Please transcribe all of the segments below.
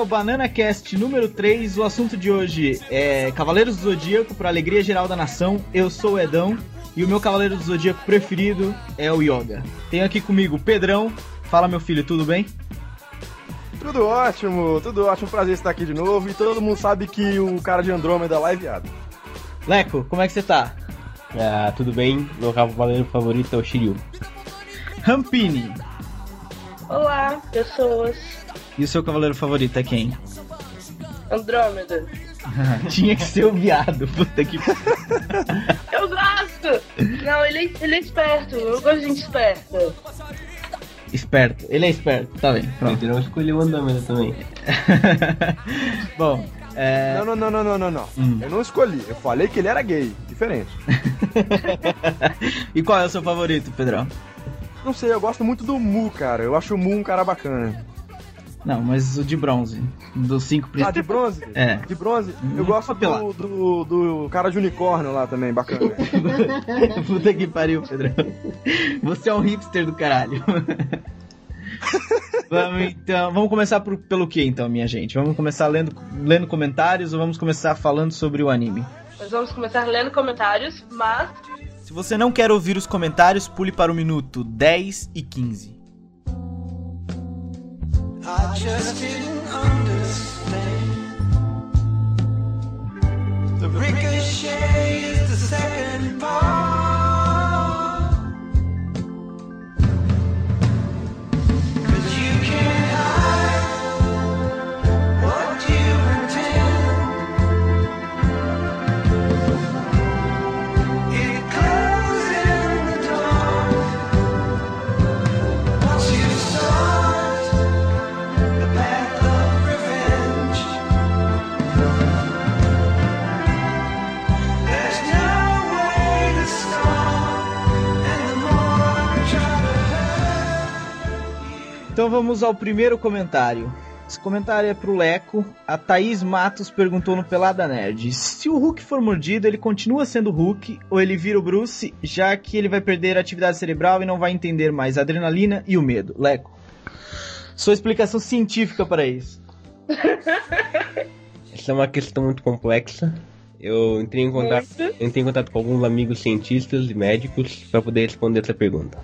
Fala galera, esse é o Banana Cast número 3. O assunto de hoje é Cavaleiros do Zodíaco para alegria geral da nação. Eu sou o Edão e o meu Cavaleiro do Zodíaco preferido é o Yoga. Tenho aqui comigo o Pedrão. Fala meu filho, tudo bem? Tudo ótimo, tudo ótimo, prazer estar aqui de novo. E todo mundo sabe que o cara de Andrômeda lá é viado. Leco, como é que você tá? Ah, tudo bem, meu cavaleiro favorito é o Shiryu. Rampini. Olá, pessoas. E o seu cavaleiro favorito é quem? Andrômeda. Tinha que ser o viado, puta que Eu gosto! Não, ele é, ele é esperto, eu gosto de gente esperta. Esperto, ele é esperto, tá bem, pronto. Ele não escolheu o Andrômeda também. Bom, é... Não, não, não, não, não, não, não. Hum. Eu não escolhi, eu falei que ele era gay, diferente. e qual é o seu favorito, Pedrão? Não sei, eu gosto muito do Mu, cara. Eu acho o Mu um cara bacana. Não, mas o de bronze. Dos cinco Ah, principais. de bronze? É. De bronze? Hum, Eu gosto do, do, do cara de unicórnio lá também, bacana. Puta que pariu, Pedrão. Você é um hipster do caralho. vamos então, vamos começar por- pelo que então, minha gente? Vamos começar lendo, lendo comentários ou vamos começar falando sobre o anime? Nós vamos começar lendo comentários, mas Se você não quer ouvir os comentários, pule para o minuto 10 e 15. I just didn't understand. The ricochet is the second part. Vamos ao primeiro comentário. Esse comentário é pro Leco. A Thaís Matos perguntou no Pelada Nerd: Se o Hulk for mordido, ele continua sendo Hulk ou ele vira o Bruce, já que ele vai perder a atividade cerebral e não vai entender mais a adrenalina e o medo? Leco, sua explicação científica para isso. Essa é uma questão muito complexa. Eu entrei em contato, entrei em contato com alguns amigos cientistas e médicos para poder responder essa pergunta.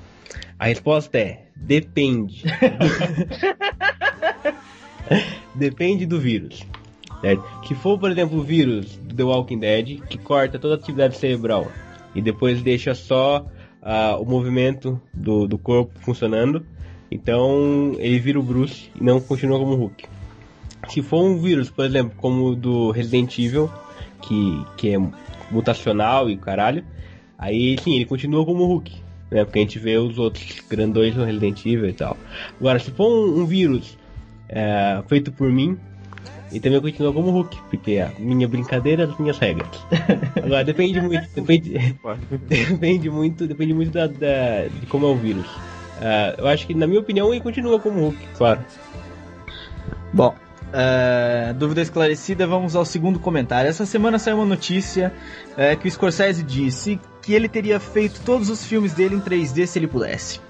A resposta é: depende. depende do vírus. Certo? Se for, por exemplo, o vírus do The Walking Dead, que corta toda a atividade cerebral e depois deixa só ah, o movimento do, do corpo funcionando, então ele vira o Bruce e não continua como Hulk. Se for um vírus, por exemplo, como o do Resident Evil, que, que é mutacional e o caralho, aí sim, ele continua como Hulk. Né? Porque a gente vê os outros grandões no Resident Evil e tal. Agora, se for um, um vírus é, feito por mim, ele também continua como Hulk, porque é a minha brincadeira das minhas regras. Agora, depende muito, depende, depende muito, depende muito da, da- de como é o vírus. Ah, eu acho que, na minha opinião, ele continua como Hulk, claro. Bom, é, dúvida esclarecida, vamos ao segundo comentário. Essa semana saiu uma notícia é, que o Scorsese disse que ele teria feito todos os filmes dele em 3D se ele pudesse.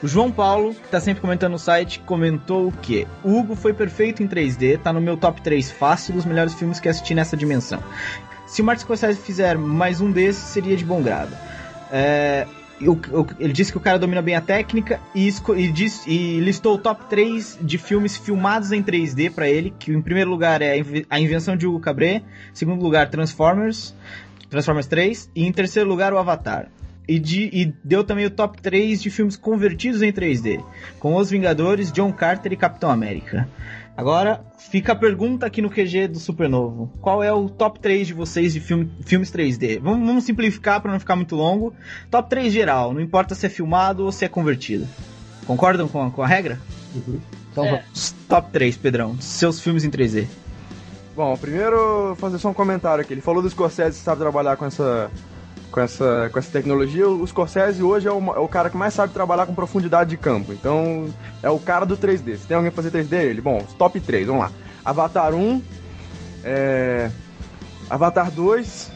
O João Paulo, que tá sempre comentando no site, comentou o que? Hugo foi perfeito em 3D, tá no meu top 3 fácil dos melhores filmes que assisti nessa dimensão. Se o Martin Scorsese fizer mais um desses, seria de bom grado. É, ele disse que o cara domina bem a técnica e, e diz- e listou o top 3 de filmes filmados em 3D pra ele, que em primeiro lugar é A Invenção de Hugo Cabret, em segundo lugar Transformers, Transformers 3 e em terceiro lugar o Avatar. E, de- e deu também o top 3 de filmes convertidos em 3D, com Os Vingadores, John Carter e Capitão América. Agora, fica a pergunta aqui no QG do Supernovo. Qual é o top 3 de vocês de filme- filmes 3D? Vamos, vamos simplificar para não ficar muito longo. Top 3 geral, não importa se é filmado ou se é convertido. Concordam com a, com a regra? Então É. vamos. Top 3, Pedrão. Seus filmes em 3D. Bom, primeiro fazer só um comentário aqui. Ele falou do Scorsese que sabe trabalhar com essa, com essa, com essa tecnologia. O Scorsese hoje é o, é o cara que mais sabe trabalhar com profundidade de campo. Então, é o cara do 3D. Se tem alguém pra fazer 3D, é ele. Bom, os top 3, vamos lá. Avatar 1, é... Avatar 2,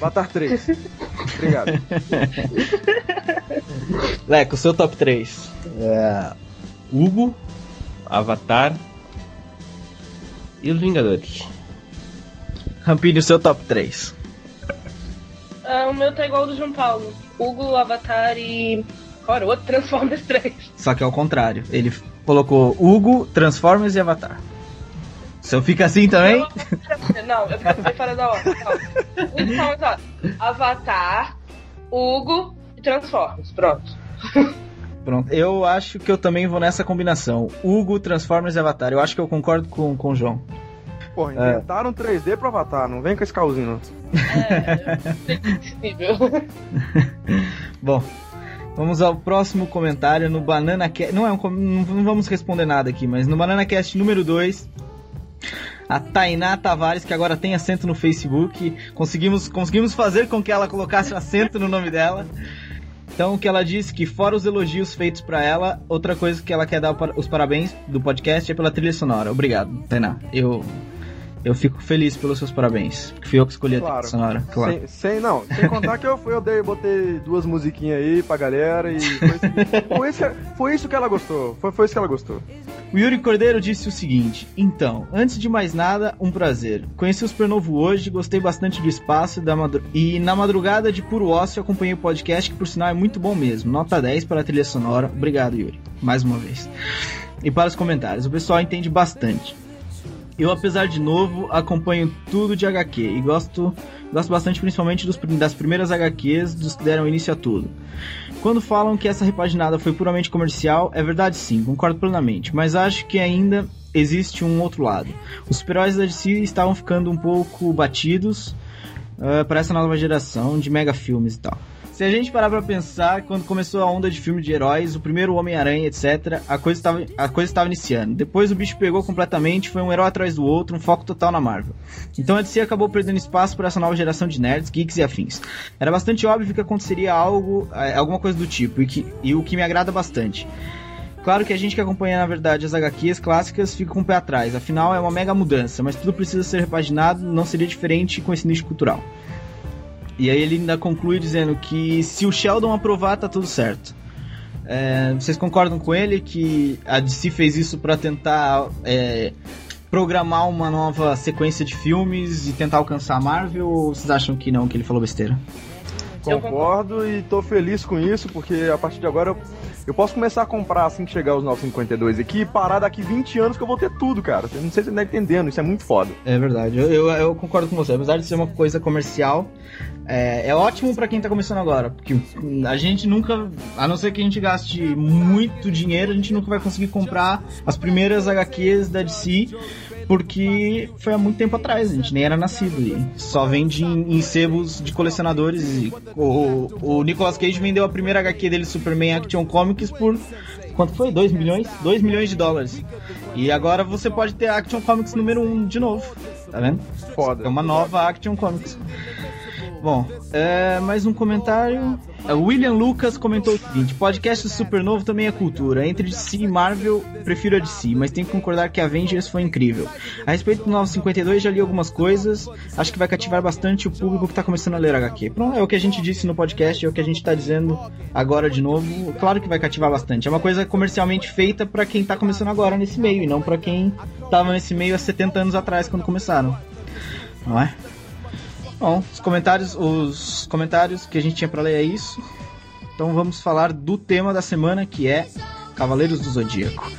Avatar 3. Obrigado. Leco, seu top 3. É, Hugo, Avatar e os Vingadores. Rampini, o seu top 3. Ah, o meu tá igual ao do João Paulo. Hugo, Avatar e. Fora outro, Transformers 3. Só que é o contrário. Ele colocou Hugo, Transformers e Avatar. O seu fica assim também? Não, eu fiquei fora da hora. Então. Avatar, Hugo e Transformers. Pronto. Pronto. Eu acho que eu também vou nessa combinação. Hugo, Transformers e Avatar. Eu acho que eu concordo com, com o João. Porra, inventaram 3D pro Avatar, não vem com esse calzinho. É. Bom, vamos ao próximo comentário no Banana Cast. Não, é um, não, não vamos responder nada aqui, mas no Banana Cast número 2, a Tainá Tavares, que agora tem acento no Facebook, conseguimos, conseguimos fazer com que ela colocasse um acento no nome dela. Então, o que ela disse que, fora os elogios feitos pra ela, outra coisa que ela quer dar os parabéns do podcast é pela trilha sonora. Obrigado, Tainá. Eu, eu fico feliz pelos seus parabéns. Porque fui eu que escolhi a Claro. trilha sonora. Claro. Sem, sem- não, sem contar que eu, fui- eu dei, botei duas musiquinhas aí pra galera e foi isso, foi isso, que- ela gostou. Foi, foi isso que ela gostou. O Yuri Cordeiro disse o seguinte: Então, antes de mais nada, um prazer. Conheci o Supernovo hoje, gostei bastante do espaço e madru- e na madrugada de puro ócio acompanhei o podcast, que por sinal é muito bom mesmo. Nota 10 para a trilha sonora. Obrigado, Yuri, mais uma vez. E para os comentários, o pessoal entende bastante. Eu, apesar de novo, acompanho tudo de HQ e gosto, gosto bastante principalmente dos, das primeiras HQs, dos que deram início a tudo. Quando falam que essa repaginada foi puramente comercial, é verdade sim, concordo plenamente, mas acho que ainda existe um outro lado. Os super-heróis da DC estavam ficando um pouco batidos para essa nova geração de mega filmes e tal. Se a gente parar pra pensar, quando começou a onda de filme de heróis, o primeiro Homem-Aranha, etc., a coisa estava a coisa estava iniciando. Depois o bicho pegou completamente, foi um herói atrás do outro, um foco total na Marvel. Então a DC acabou perdendo espaço para essa nova geração de nerds, geeks e afins. Era bastante óbvio que aconteceria algo, eh, alguma coisa do tipo, e, que, e o que me agrada bastante. Claro que a gente que acompanha, na verdade, as HQs clássicas fica com o pé atrás, afinal é uma mega mudança, mas tudo precisa ser repaginado, não seria diferente com esse nicho cultural. E aí ele ainda conclui dizendo que se o Sheldon aprovar, tá tudo certo. É, vocês concordam com ele que a DC fez isso para tentar é, programar uma nova sequência de filmes e tentar alcançar a Marvel? Ou vocês acham que não, que ele falou besteira? Concordo e tô feliz com isso, porque a partir de agora eu, eu posso começar a comprar assim que chegar os 952 aqui e parar daqui 20 anos que eu vou ter tudo, cara. Eu não sei se você tá entendendo, isso é muito foda. É verdade, eu, eu, eu concordo com você. Apesar de ser uma coisa comercial, é, é ótimo pra quem tá começando agora. Porque a gente nunca, a não ser que a gente gaste muito dinheiro, a gente nunca vai conseguir comprar as primeiras HQs da DC. Porque foi há muito tempo atrás, a gente nem era nascido e só vende em, em sebos de colecionadores. E o, o Nicolas Cage vendeu a primeira HQ dele, Superman Action Comics, por quanto foi? 2 milhões? 2 milhões de dólares. E agora você pode ter a Action Comics número 1 de novo, tá vendo? Foda. É uma nova Action Comics. Bom, é, mais um comentário. É, William Lucas comentou o seguinte: podcast super novo também é cultura. Entre DC e Marvel, prefiro a DC, mas tenho que concordar que Avengers foi incrível. A respeito do 952, já li algumas coisas. Acho que vai cativar bastante o público que tá começando a ler HQ. Pronto, é o que a gente disse no podcast, é o que a gente tá dizendo agora de novo. Claro que vai cativar bastante. É uma coisa comercialmente feita pra quem tá começando agora nesse meio, e não pra quem tava nesse meio há 70 anos atrás, quando começaram. Não é? Bom, os comentários, os comentários que a gente tinha pra ler é isso. Então vamos falar do tema da semana que é Cavaleiros do Zodíaco.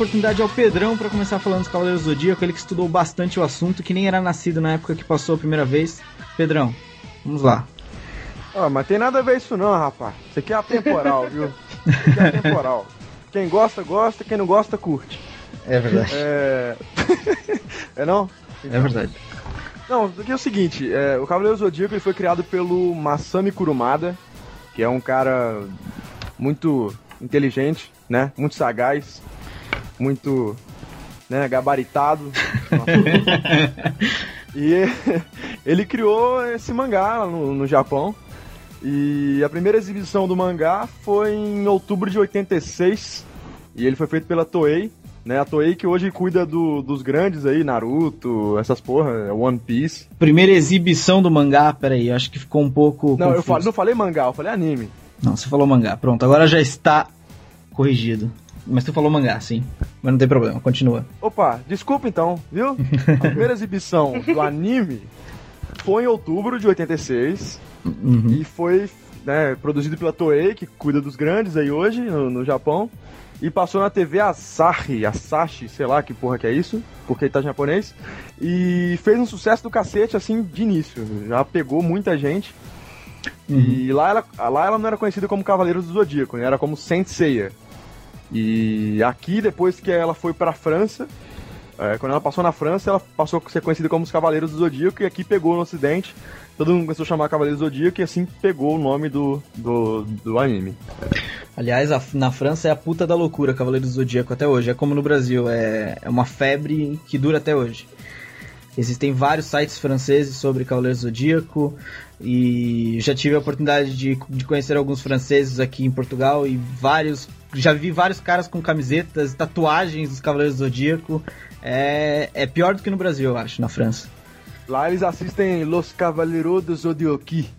Oportunidade ao Pedrão para começar falando dos Cavaleiros do Zodíaco, ele que estudou bastante o assunto, que nem era nascido na época que passou a primeira vez. Pedrão, vamos lá. Ah, mas tem nada a ver isso não, rapaz. Isso aqui é atemporal, viu? Isso aqui é atemporal. Quem gosta, gosta, quem não gosta, curte. É verdade. É. é não? É verdade. Não, porque é o seguinte, é, o Cavaleiro Zodíaco ele foi criado pelo Masami Kurumada, que é um cara muito inteligente, né? Muito sagaz, muito né, gabaritado. e ele criou esse mangá no, no Japão. E a primeira exibição do mangá foi em outubro de 86. E ele foi feito pela Toei, né? A Toei que hoje cuida do- dos grandes aí, Naruto, essas porra, One Piece. Primeira exibição do mangá, peraí, acho que ficou um pouco. Não, eu confuso. falo, não falei mangá, eu falei anime. Não, você falou mangá. Pronto, agora já está corrigido. Mas tu falou mangá, sim. Mas não tem problema, continua. Opa, desculpa então, viu? A primeira exibição do anime foi em outubro de 86 Uhum. e foi né, produzido pela Toei, que cuida dos grandes aí hoje no, no Japão. E passou na TV Asahi, Asahi, sei lá que porra que é isso, porque tá japonês. E fez um sucesso do cacete, assim, de início. Já pegou muita gente. E lá ela, lá ela não era conhecida como Cavaleiro do Zodíaco, né? Era como Saint Seiya. E aqui, depois que ela foi pra França, é, quando ela passou na França, ela passou a ser conhecida como os Cavaleiros do Zodíaco, e aqui pegou no ocidente. Todo mundo começou a chamar Cavaleiros do Zodíaco, e assim pegou o nome do, do, do anime. Aliás, a- na França é a puta da loucura Cavaleiro do Zodíaco até hoje. É como no Brasil, é, é uma febre que dura até hoje. Existem vários sites franceses sobre Cavaleiro do Zodíaco e já tive a oportunidade de, de conhecer alguns franceses aqui em Portugal e vários. Já vi vários caras com camisetas, tatuagens dos Cavaleiros do Zodíaco. É, é pior do que no Brasil, eu acho, na França. Lá eles assistem Los Cavaleiros do Zodíaco.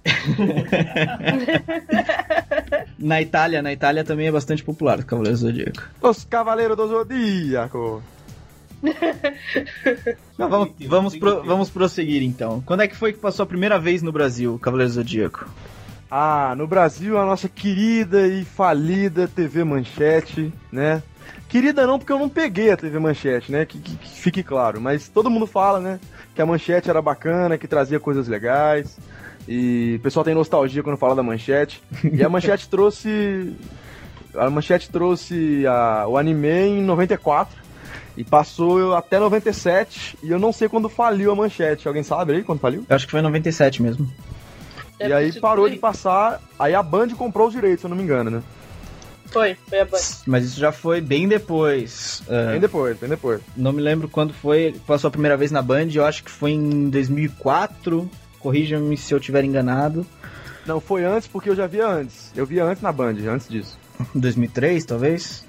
Na Itália, na Itália também é bastante popular o Cavaleiro do Zodíaco. Os Cavaleiros do Zodíaco. Mas vamos, vamos, pro- vamos prosseguir então. Quando é que foi que passou a primeira vez no Brasil o Cavaleiro do Zodíaco? Ah, no Brasil a nossa querida e falida TV Manchete, né? Querida não, porque eu não peguei a TV Manchete, né? Que, que- que fique claro. Mas todo mundo fala, né? Que a Manchete era bacana, que trazia coisas legais. E o pessoal tem nostalgia quando fala da Manchete. E a Manchete trouxe. A Manchete trouxe a- o anime em 94. E passou até 97. E eu não sei quando faliu a Manchete. Alguém sabe aí quando faliu? Eu acho que foi em 97 mesmo. E Deve aí sido parou de passar. Aí a Band comprou os direitos, se eu não me engano, né? Foi, foi a Band. Mas isso já foi bem depois. É, Bem depois, bem depois. não me lembro quando foi, passou a primeira vez na Band, eu acho que foi em 2004. Corrija-me se eu tiver enganado. Não, foi antes porque eu já via antes. Eu via antes na Band, antes disso. 2003, talvez?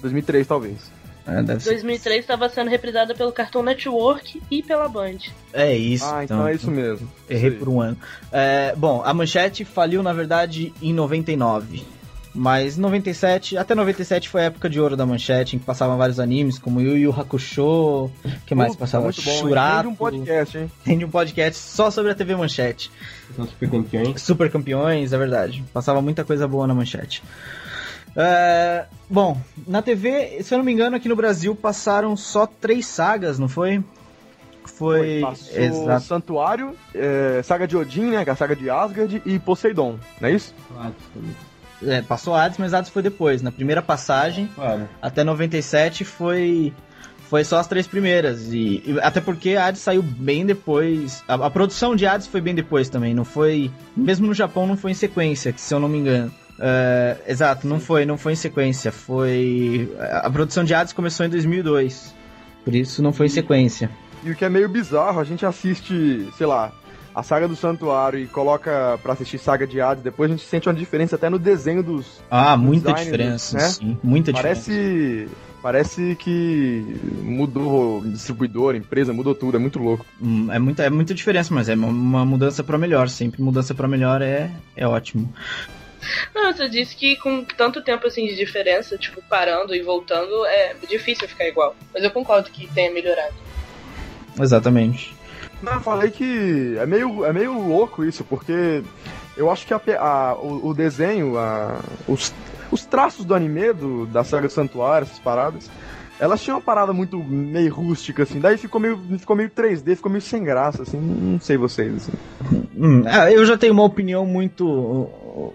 2003, talvez. É, deve ser. 2003 estava sendo reprisada pelo Cartoon Network e pela Band. É isso. ah, então, é isso mesmo. Errei por um ano. É, bom, a Manchete faliu, na verdade, em 99. Mas 97, até 97 foi a época de ouro da Manchete, em que passavam vários animes, como Yu Yu Hakusho, que mais Puta, passava? muito bom. Shurato. Rende um podcast, hein? Tem um podcast só sobre a TV Manchete. São super campeões. Super campeões, é verdade. Passava muita coisa boa na Manchete. É, bom, na TV, se eu não me engano, aqui no Brasil passaram só três sagas, não foi? Foi. Passou Exato. Santuário, é, Saga de Odin, né? É a saga de Asgard e Poseidon, não é isso? É, passou Hades, mas Hades foi depois. Na primeira passagem, Claro. até 97 foi foi só as três primeiras e, e até porque Hades saiu bem depois. A, a produção de Hades foi bem depois também, não foi, mesmo no Japão não foi em sequência, se eu não me engano. É, exato, não foi, não foi em sequência, foi a produção de Hades começou em 2002. Por isso não foi em sequência. E o que é meio bizarro, a gente assiste, sei lá, a saga do Santuário e coloca pra assistir saga de Hades, depois a gente sente uma diferença até no desenho dos. Ah, muita diferença, né? sim, muita diferença. Parece. Parece que mudou o distribuidor, empresa, mudou tudo, é muito louco. Hum, É muita, é muita diferença, mas é uma- mudança pra melhor. Sempre mudança pra melhor é, é ótimo. Não, você disse que com tanto tempo assim de diferença, tipo, parando e voltando, é difícil ficar igual. Mas eu concordo que tenha melhorado. Exatamente. Não, eu falei que é meio, é meio louco isso, porque eu acho que a a- o, o desenho, a- os, os traços do anime, do, da saga do Santuário, essas paradas, elas tinham uma parada muito meio rústica, assim, daí ficou meio, ficou meio 3D, ficou meio sem graça, assim, não sei vocês, assim. Hum, ah, eu já tenho uma opinião muito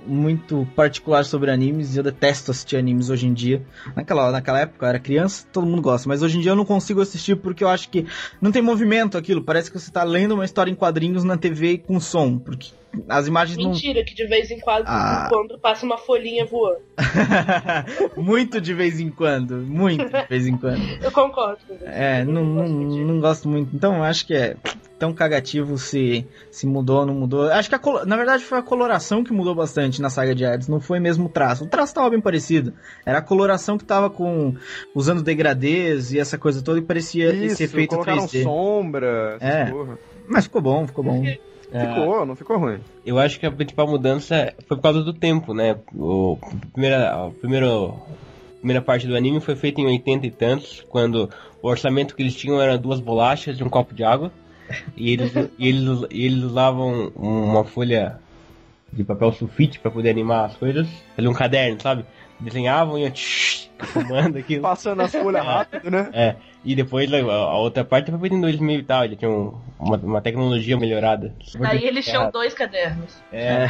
muito particular sobre animes e eu detesto assistir animes hoje em dia. Naquela, naquela época eu era criança, todo mundo gosta, mas hoje em dia eu não consigo assistir porque eu acho que não tem movimento aquilo. Parece que você tá lendo uma história em quadrinhos na TV com som, porque as imagens não. Mentira, que de vez em quando, Ah. quando passa uma folhinha voando. muito de vez em quando, muito de vez em quando. Eu concordo. É, não, não, não gosto muito. Então, eu acho que é tão cagativo se, se mudou ou não mudou. Acho que, a, colo- na verdade, foi a coloração que mudou bastante na saga de Hades. Não foi mesmo o traço. O traço tava bem parecido. Era a coloração que tava com... Usando degradês e essa coisa toda e parecia esse Isso, efeito colocaram 3D. sombra, É. porra. Mas ficou bom, ficou bom. É, Ficou, não ficou ruim. Eu acho que a principal mudança foi por causa do tempo, né? O, a primeira, a primeiro, a primeira parte do anime foi feita em 80 e tantos, quando o orçamento que eles tinham era duas bolachas e um copo de água. E eles, e eles, e eles usavam uma folha de papel sulfite para poder animar as coisas. Ali um caderno, sabe? Desenhavam e tsh, fumando aquilo. Passando as folhas rápido, né? É, e depois a, a outra parte foi feita em 2000 e tal, já tinha um- uma, uma tecnologia melhorada. Aí eles tinham dois cadernos. É,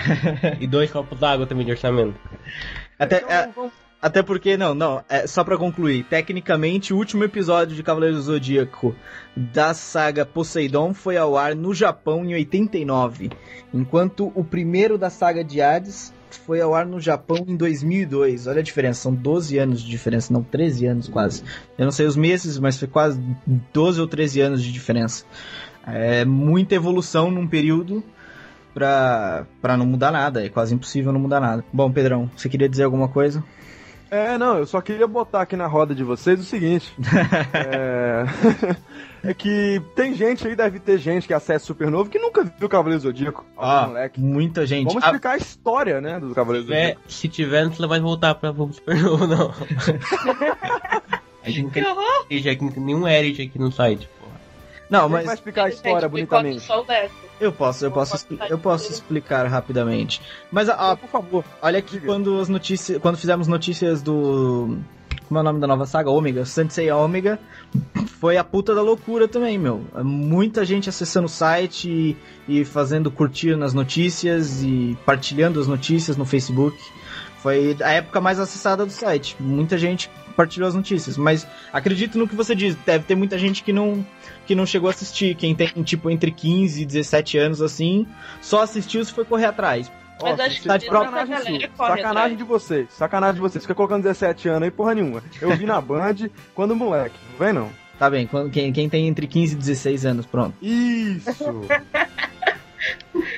e dois copos d'água também de orçamento. Até, Então, é, vamos- até porque, não, não, é, só pra concluir. Tecnicamente, o último episódio de Cavaleiro do Zodíaco da saga Poseidon foi ao ar no Japão em 89. Enquanto o primeiro da saga de Hades foi ao ar no Japão em 2002. Olha a diferença, são 12 anos de diferença, não 13 anos quase. Eu não sei os meses, mas foi quase 12 ou 13 anos de diferença. É muita evolução num período pra, pra não mudar nada. É quase impossível não mudar nada. Bom, Pedrão, você queria dizer alguma coisa? É, não, eu só queria botar aqui na roda de vocês o seguinte. é... é que tem gente aí, deve ter gente que acessa Supernovo que nunca viu Cavaleiro Zodíaco. Ah, moleque. muita gente. Vamos Ah, explicar a história, né, do Cavaleiro Se Zodíaco. se tiver, não vai voltar pra Supernovo, não. A gente não tem aqui, nenhum Eric aqui no site. Não, Quem vai mas explicar a história que bonitamente? Só o Deco. eu posso, eu posso, eu posso explicar rapidamente. Mas ah, Por favor. olha aqui Diga. quando as notícias, quando fizemos notícias do como é o nome da nova saga? Ômega, Sensei Ômega, foi a puta da loucura também, meu. Muita gente acessando o site e, e fazendo curtir nas notícias e partilhando as notícias no Facebook. Foi a época mais acessada do site. Muita gente partilhou as notícias, mas acredito no que você diz, deve ter muita gente que não que não chegou a assistir, quem tem tipo entre 15 e 17 anos assim, só assistiu se foi correr atrás. Mas Ó, acho que tá de prova- sacanagem Sacanagem de vocês. Sacanagem de vocês. Fica colocando 17 anos aí, porra nenhuma. Eu vi na Band quando moleque. Não vem não. Tá bem, quando- quem, quem tem entre 15 e 16 anos, pronto. Isso.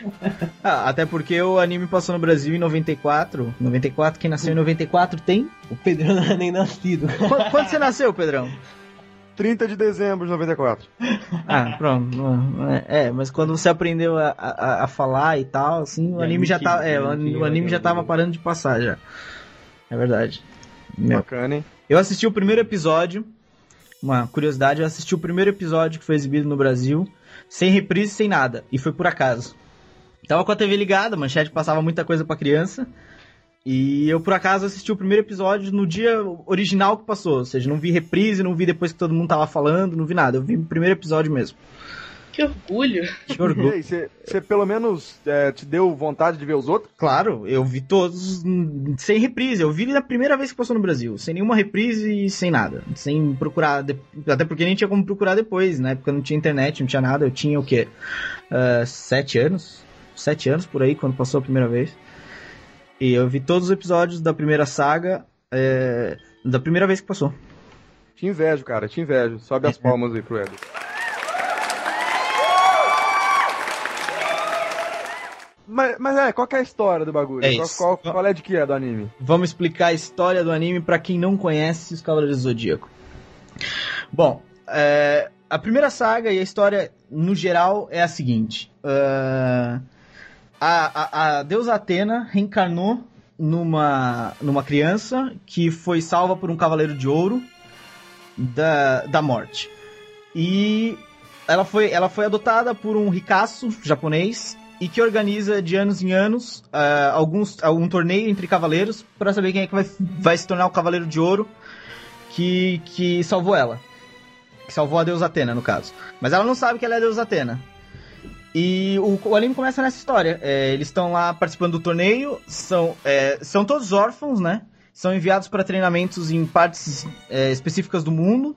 Ah, até porque o anime passou no Brasil em 94. 94, quem nasceu em 94 tem? O Pedro não é nem nascido. Qu- Quando você nasceu, Pedrão? 30 de dezembro de 94. Ah, pronto. É, mas quando você aprendeu a, a, a falar e tal, assim, o Já anime já tá. É, o anime já tava parando de passar já. É verdade. Meu. Bacana, hein? Eu assisti o primeiro episódio. Uma curiosidade, eu assisti o primeiro episódio que foi exibido no Brasil, sem reprise, sem nada. E foi por acaso. Tava com a TV ligada, a manchete passava muita coisa pra criança. E eu, por acaso, assisti o primeiro episódio no dia original que passou. Ou seja, não vi reprise, não vi depois que todo mundo tava falando, não vi nada. Eu vi o primeiro episódio mesmo. Que orgulho. Que E orgulho. aí, você pelo menos é, te deu vontade de ver os outros? Claro, eu vi todos sem reprise. Eu vi na primeira vez que passou no Brasil. Sem nenhuma reprise e sem nada. Sem procurar. de- Até porque nem tinha como procurar depois. Na época não tinha internet, não tinha nada. Eu tinha o quê? Ah, sete anos? Sete anos por aí, quando passou a primeira vez. E eu vi todos os episódios da primeira saga. é, da primeira vez que passou. Te invejo, cara, te invejo. Sobe as palmas aí pro Eder. Mas, mas é, qual que é a história do bagulho? É qual, qual, qual é de que é do anime? Vamos explicar a história do anime pra quem não conhece os Cavaleiros do Zodíaco. Bom, é, a primeira saga e a história no geral é a seguinte: é, a, a, deusa Atena reencarnou numa, numa criança que foi salva por um cavaleiro de ouro da, da morte. E ela foi, ela foi adotada por um ricaço japonês e que organiza de anos em anos ah, alguns, algum torneio entre cavaleiros para saber quem é que vai, vai se tornar o cavaleiro de ouro que, que salvou ela. Que salvou a deusa Atena, no caso. Mas ela não sabe que ela é a deusa Atena. E o, o anime começa nessa história. É, eles estão lá participando do torneio, são, é, são todos órfãos, né? São enviados para treinamentos em partes é, específicas do mundo,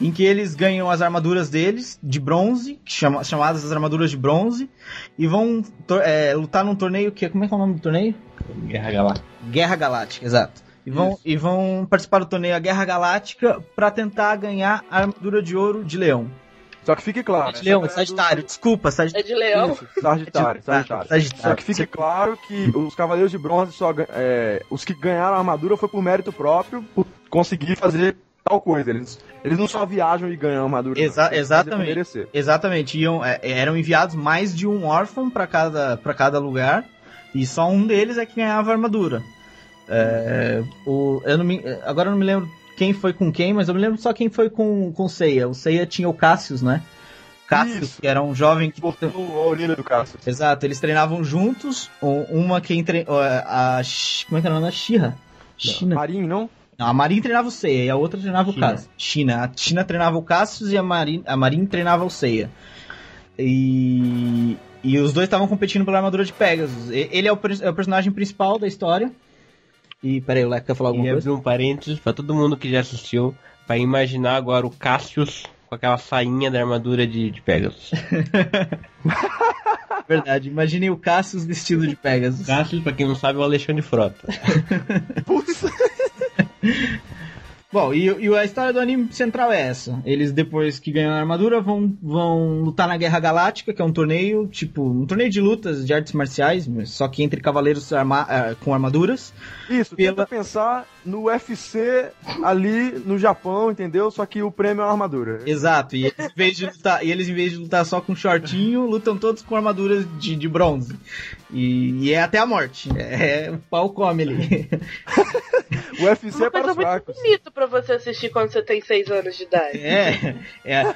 em que eles ganham as armaduras deles de bronze, chama- chamadas as armaduras de bronze, e vão é, lutar num torneio que é- como é que é o nome do torneio? Guerra Galáctica. Guerra Galáctica, exato. E vão, e vão participar do torneio a Guerra Galáctica para tentar ganhar a armadura de ouro de leão. Só que fique claro. de essa leão, é do- Sagitário, desculpa, É Sagitário. de leão? Isso, Sagitário, Sagitário. Sagitário. Só que fique claro que os Cavaleiros de Bronze só é, os que ganharam a armadura foi por mérito próprio, por conseguir fazer tal coisa. Eles, eles não só viajam e ganham a armadura. não. Exa- Eles fazem exatamente. Exatamente, iam, é, eram enviados mais de um órfão para cada, pra cada lugar, e só um deles é que ganhava a armadura. É, o, eu não me, agora eu não me lembro quem foi com quem, mas eu me lembro só quem foi com, com o Seiya. O Seiya tinha o Cassius, né? Cassius, Isso. que era um jovem que. Botou a orelha do Cássio. Exato, eles treinavam juntos. um- Uma quem tre... a Como é que era o nome da Shira? China. Marinho, não? Não, a Marin treinava o Seiya e a outra treinava China. o Cassius. China. A China treinava o Cassius e a Marin, a Marin treinava o Seiya. E, e os dois estavam competindo pela armadura de Pegasus. Ele é o, é o personagem principal da história. E peraí, o Leco quer falar alguma E coisa? abrir um parênteses pra todo mundo que já assistiu, pra imaginar agora o Cassius com aquela sainha da armadura de, de Pegasus. Verdade, imagine o Cassius vestido de Pegasus. Cassius, pra quem não sabe, é o Alexandre Frota. Putz. Bom, e, e a história do anime central é essa. Eles, depois que ganham a armadura, vão, vão lutar na Guerra Galáctica, que é um torneio, tipo, um torneio de lutas de artes marciais, só que entre cavaleiros arma- ah, com armaduras. Isso, Pela- tenta pensar no UFC ali no Japão, entendeu? Só que o prêmio é uma armadura. Exato, e eles, em vez de lutar, e eles, em vez de lutar só com shortinho, lutam todos com armaduras de, de bronze. E, e é até a morte. É, o pau come ali. O UFC Uma é para os muito fracos. bonita pra você assistir quando você tem 6 anos de idade. É, é.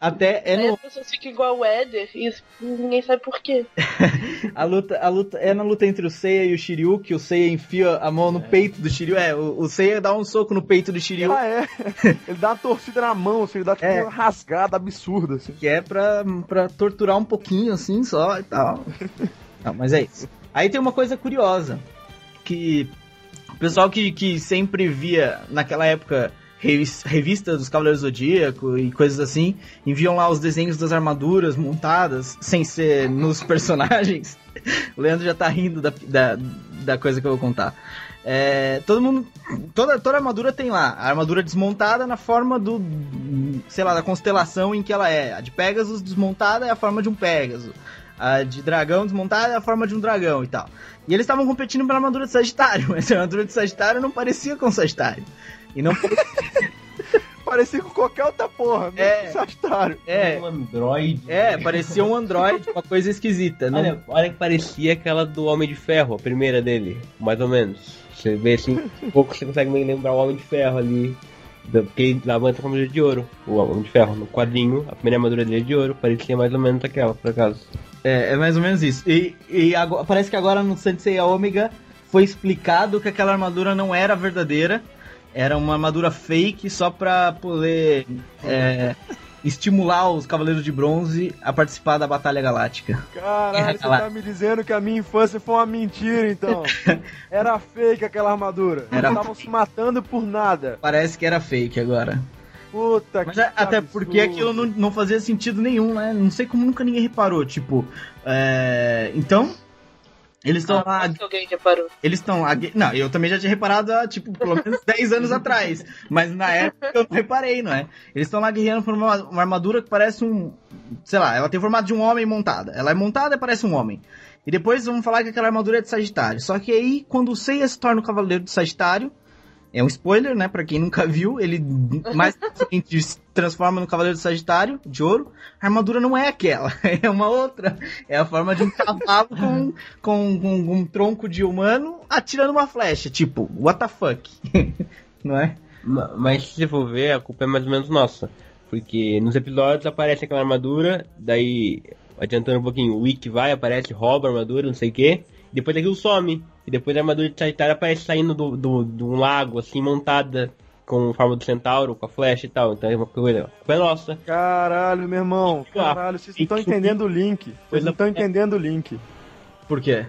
Até é no, as pessoas ficam igual o Éder e isso- ninguém sabe por quê. A luta, a luta é na luta entre o Seiya e o Shiryu, que o Seiya enfia a mão no peito do Shiryu. É, o, o Seiya dá um soco no peito do Shiryu, Ah, é. Ele dá uma torcida na mão, assim, ele dá tipo É. uma rasgada absurda, assim. que é pra, pra torturar um pouquinho assim só e tal. Não, mas é isso. Aí tem uma coisa curiosa, que o pessoal que, que sempre via naquela época revis- revistas dos Cavaleiros do Zodíaco e coisas assim, enviam lá os desenhos das armaduras montadas, sem ser nos personagens. O Leandro já tá rindo da, da, da coisa que eu vou contar. É, todo mundo. Toda, toda armadura tem lá. A armadura desmontada na forma do. Sei lá, da constelação em que ela é. A de Pegasus desmontada é a forma de um Pegasus. A de dragão desmontada é a forma de um dragão e tal. E eles estavam competindo pela armadura de Sagitário, mas a armadura de Sagitário não parecia com Sagitário. E não Parecia com qualquer outra porra, É. com Sagitário. é, Um Android. é, parecia um Android, uma coisa esquisita. Não, Olha, olha que parecia aquela do Homem de Ferro, a primeira dele, mais ou menos. Você vê assim, um pouco você consegue meio lembrar o Homem de Ferro ali. Porque ele levanta com a armadura de ouro. O Homem de Ferro, no quadrinho, a primeira armadura dele é de ouro, parecia mais ou menos aquela, por acaso. É, é mais ou menos isso. E, e agora- parece que agora no Sensei Omega foi explicado que aquela armadura não era verdadeira. Era uma armadura fake só pra poder é, estimular os Cavaleiros de Bronze a participar da Batalha Galáctica. Caralho, você tá me dizendo que a minha infância foi uma mentira, então. Era fake aquela armadura. Era- Estavam se matando por nada. Parece que era fake agora. Puta Mas que é- até absurdo. porque aquilo não, não fazia sentido nenhum, né? Não sei como nunca ninguém reparou. Tipo, é, então. Eles estão Ah, lá alguém reparou. Eles estão. Não, eu também já tinha reparado há, tipo, pelo menos 10 anos atrás. Mas na época eu não reparei, não é? Eles estão lá guerreando por uma, uma armadura que parece um. Sei lá, ela tem o formato de um homem montada. Ela é montada e parece um homem. E depois vamos falar que aquela armadura é de Sagitário. Só que aí, quando o Seiya se torna o Cavaleiro de Sagitário. É um spoiler, né? Pra quem nunca viu, ele mais se transforma no Cavaleiro de Sagitário, de ouro. A armadura não é aquela, é uma outra. É a forma de um cavalo com, com, com um tronco de humano atirando uma flecha. Tipo, what the fuck? não é? Ma- Mas se for ver, a culpa é mais ou menos nossa. Porque nos episódios aparece aquela armadura, daí, adiantando um pouquinho, o Wick vai, aparece, rouba a armadura, não sei o que, depois aquilo some. E depois a armadura de Sagitário aparece saindo do, do, de um lago, assim, montada. com forma do centauro, com a flecha e tal. Então é uma coisa. Foi nossa. Caralho, meu irmão. Caralho, vocês não estão entendendo o link. Vocês não estão entendendo o link. Por quê?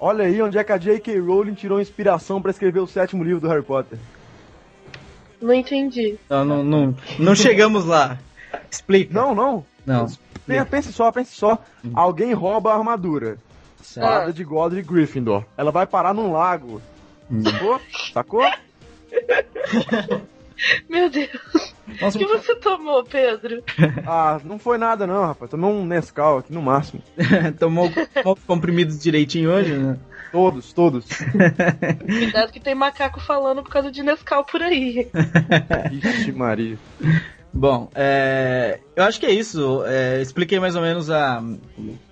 Olha aí onde é que a J.K. Rowling tirou inspiração pra escrever o sétimo livro do Harry Potter. Não entendi. Não, não, não, não chegamos lá. Explica. Não, não. Não. Pense, pense só, pense só. Alguém rouba a armadura. Certo. Fada de Godric Gryffindor. Ela vai parar num lago. Sacou? Sacou? Meu Deus. Nossa, O que você tomou, Pedro? Ah, não foi nada não, rapaz. Tomei um Nescau aqui no máximo. tomou tomou os comprimidos direitinho hoje, né? Todos, todos. Cuidado que tem macaco falando por causa de Nescau por aí. Ixi, Maria. Bom, é, eu acho que é isso. É, expliquei mais ou menos a,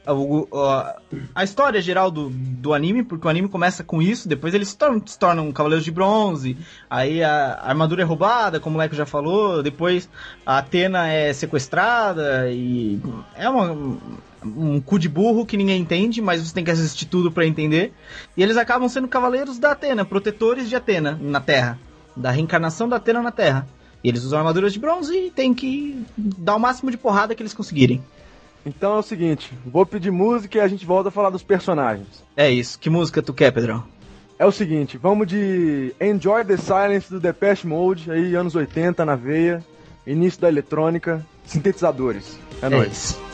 a, a, história geral do, do anime, porque o anime começa com isso, depois eles se tornam, se tornam Cavaleiros de Bronze, aí a, a armadura é roubada, como o Leco já falou, depois a Atena é sequestrada e é uma, um cu de burro que ninguém entende, mas você tem que assistir tudo pra entender. E eles acabam sendo Cavaleiros da Atena, protetores de Atena na Terra, da reencarnação da Atena na Terra. E eles usam armaduras de bronze e tem que dar o máximo de porrada que eles conseguirem. Então é o seguinte, vou pedir música e a gente volta a falar dos personagens. É isso. Que música tu quer, Pedrão? É o seguinte, vamos de Enjoy the Silence do Depeche Mode, aí anos 80 na veia, início da eletrônica, sintetizadores. É, nóis. isso.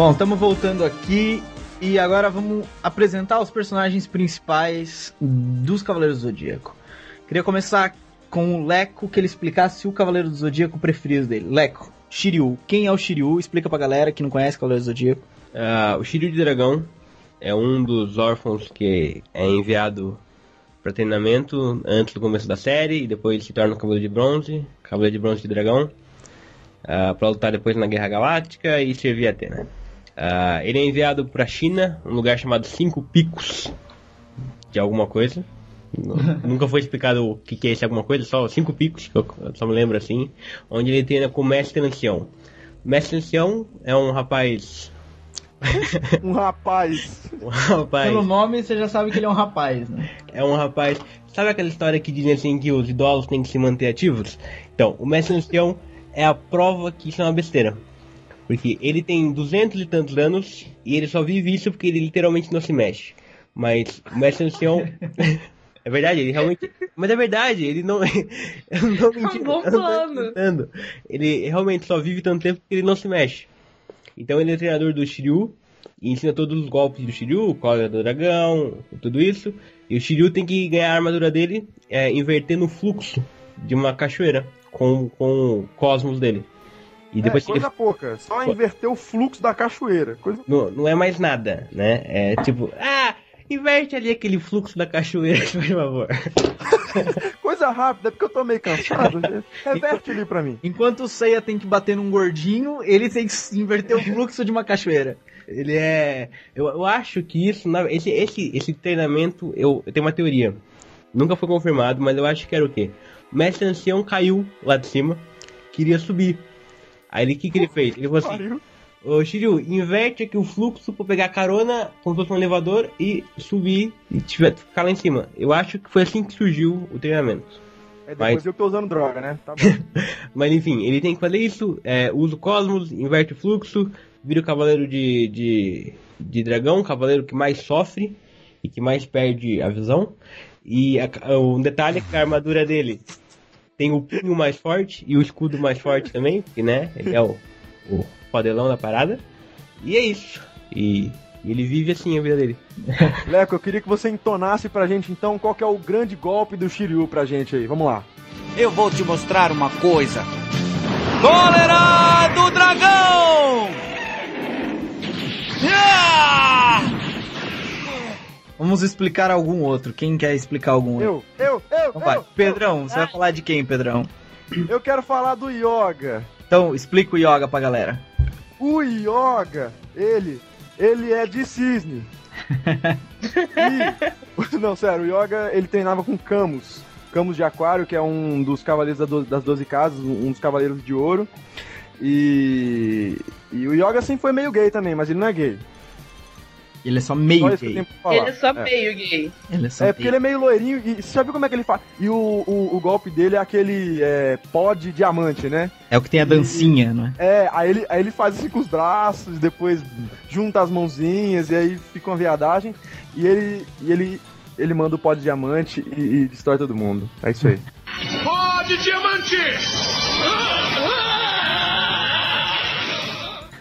Bom, estamos voltando aqui e agora vamos apresentar os personagens principais dos Cavaleiros do Zodíaco. Queria começar com o Leco, que ele explicasse o Cavaleiro do Zodíaco preferido dele. Leco, Shiryu. Quem é o Shiryu? Explica pra galera que não conhece Cavaleiro do Zodíaco. Ah, o Shiryu de Dragão é um dos órfãos que é enviado para treinamento antes do começo da série e depois se torna Cavaleiro de Bronze, Cavaleiro de Bronze de Dragão, para lutar depois na Guerra Galáctica e servir a Atena. Ah, ele é enviado para China, um lugar chamado Cinco Picos de alguma coisa. Nu- Nunca foi explicado o que, que é esse alguma coisa, só Cinco Picos, que eu só me lembro assim, onde ele treina com o Mestre Ancião. O Mestre Ancião é um rapaz. Um rapaz. Um rapaz. Pelo nome você já sabe que ele é um rapaz, né? É um rapaz. Sabe aquela história que dizem assim que os idosos têm que se manter ativos? Então, o mestre ancião é a prova que isso é uma besteira. Porque ele tem duzentos e tantos anos e ele só vive isso porque ele literalmente não se mexe. Mas o mestre ancião. é verdade, ele realmente. Mas é verdade, ele não. eu não tô mentindo, bom eu não tô plano. Ele realmente só vive tanto tempo porque ele não se mexe. Então ele é treinador do Shiryu e ensina todos os golpes do Shiryu, cólera do dragão, tudo isso. E o Shiryu tem que ganhar a armadura dele é, invertendo o fluxo de uma cachoeira com, com o cosmos dele. E depois é, ele- coisa pouca, só inverter o fluxo da cachoeira. Coisa... não, não é mais nada, né? É tipo, ah, inverte ali aquele fluxo da cachoeira, por favor. coisa rápida, é porque eu tô meio cansado. Reverte ali pra mim. Enquanto o Seiya tem que bater num gordinho, ele tem que inverter o fluxo de uma cachoeira. Ele é. Eu, eu acho que isso. esse, esse, esse treinamento, eu, eu tenho uma teoria. Nunca foi confirmado, mas eu acho que era o quê? O mestre ancião caiu lá de cima, queria subir. Aí ele, o que, que ele fez? Ele falou assim, ô Shiryu, inverte aqui o fluxo pra pegar carona como se fosse um elevador e subir e tiver, ficar lá em cima. Eu acho que foi assim que surgiu o treinamento. É depois Mas- eu tô usando droga, né? Tá. Mas enfim, ele tem que fazer isso, é, usa o cosmos, inverte o fluxo, vira o cavaleiro de, de, de dragão, o cavaleiro que mais sofre e que mais perde a visão. E a- um detalhe é que a armadura dele tem o punho mais forte e o escudo mais forte também, porque né, ele é o, o fodelão da parada. E é isso. E, e ele vive assim a vida dele. Leco, eu queria que você entonasse pra gente então qual que é o grande golpe do Shiryu pra gente aí. Vamos lá. Eu vou te mostrar uma coisa. Cólera do dragão! Ah! Vamos explicar algum outro. Quem quer explicar algum outro? Eu, eu, eu, Então vai. eu, Pedrão, você vai falar de quem, Pedrão? eu quero falar do Yoga. Então, explica o Yoga pra galera. O Yoga, ele, ele é de cisne. E- não, sério, o Yoga, ele treinava com Camus. Camus de Aquário, que é um dos cavaleiros das Doze Casas, um dos cavaleiros de ouro. E, e o Yoga sempre foi meio gay também, mas ele não é gay. Ele é só meio Só gay. Ele é só É. meio gay. Ele é só É porque ele é meio loirinho e você já viu como é que ele faz? E o, o, o golpe dele é aquele é, pó de diamante, né? É o que tem a dancinha, não é? É, aí ele, aí ele faz assim com os braços, depois junta as mãozinhas e aí fica uma viadagem. E ele, e ele, ele manda o pó de diamante e, e destrói todo mundo. É isso aí. Pode diamante!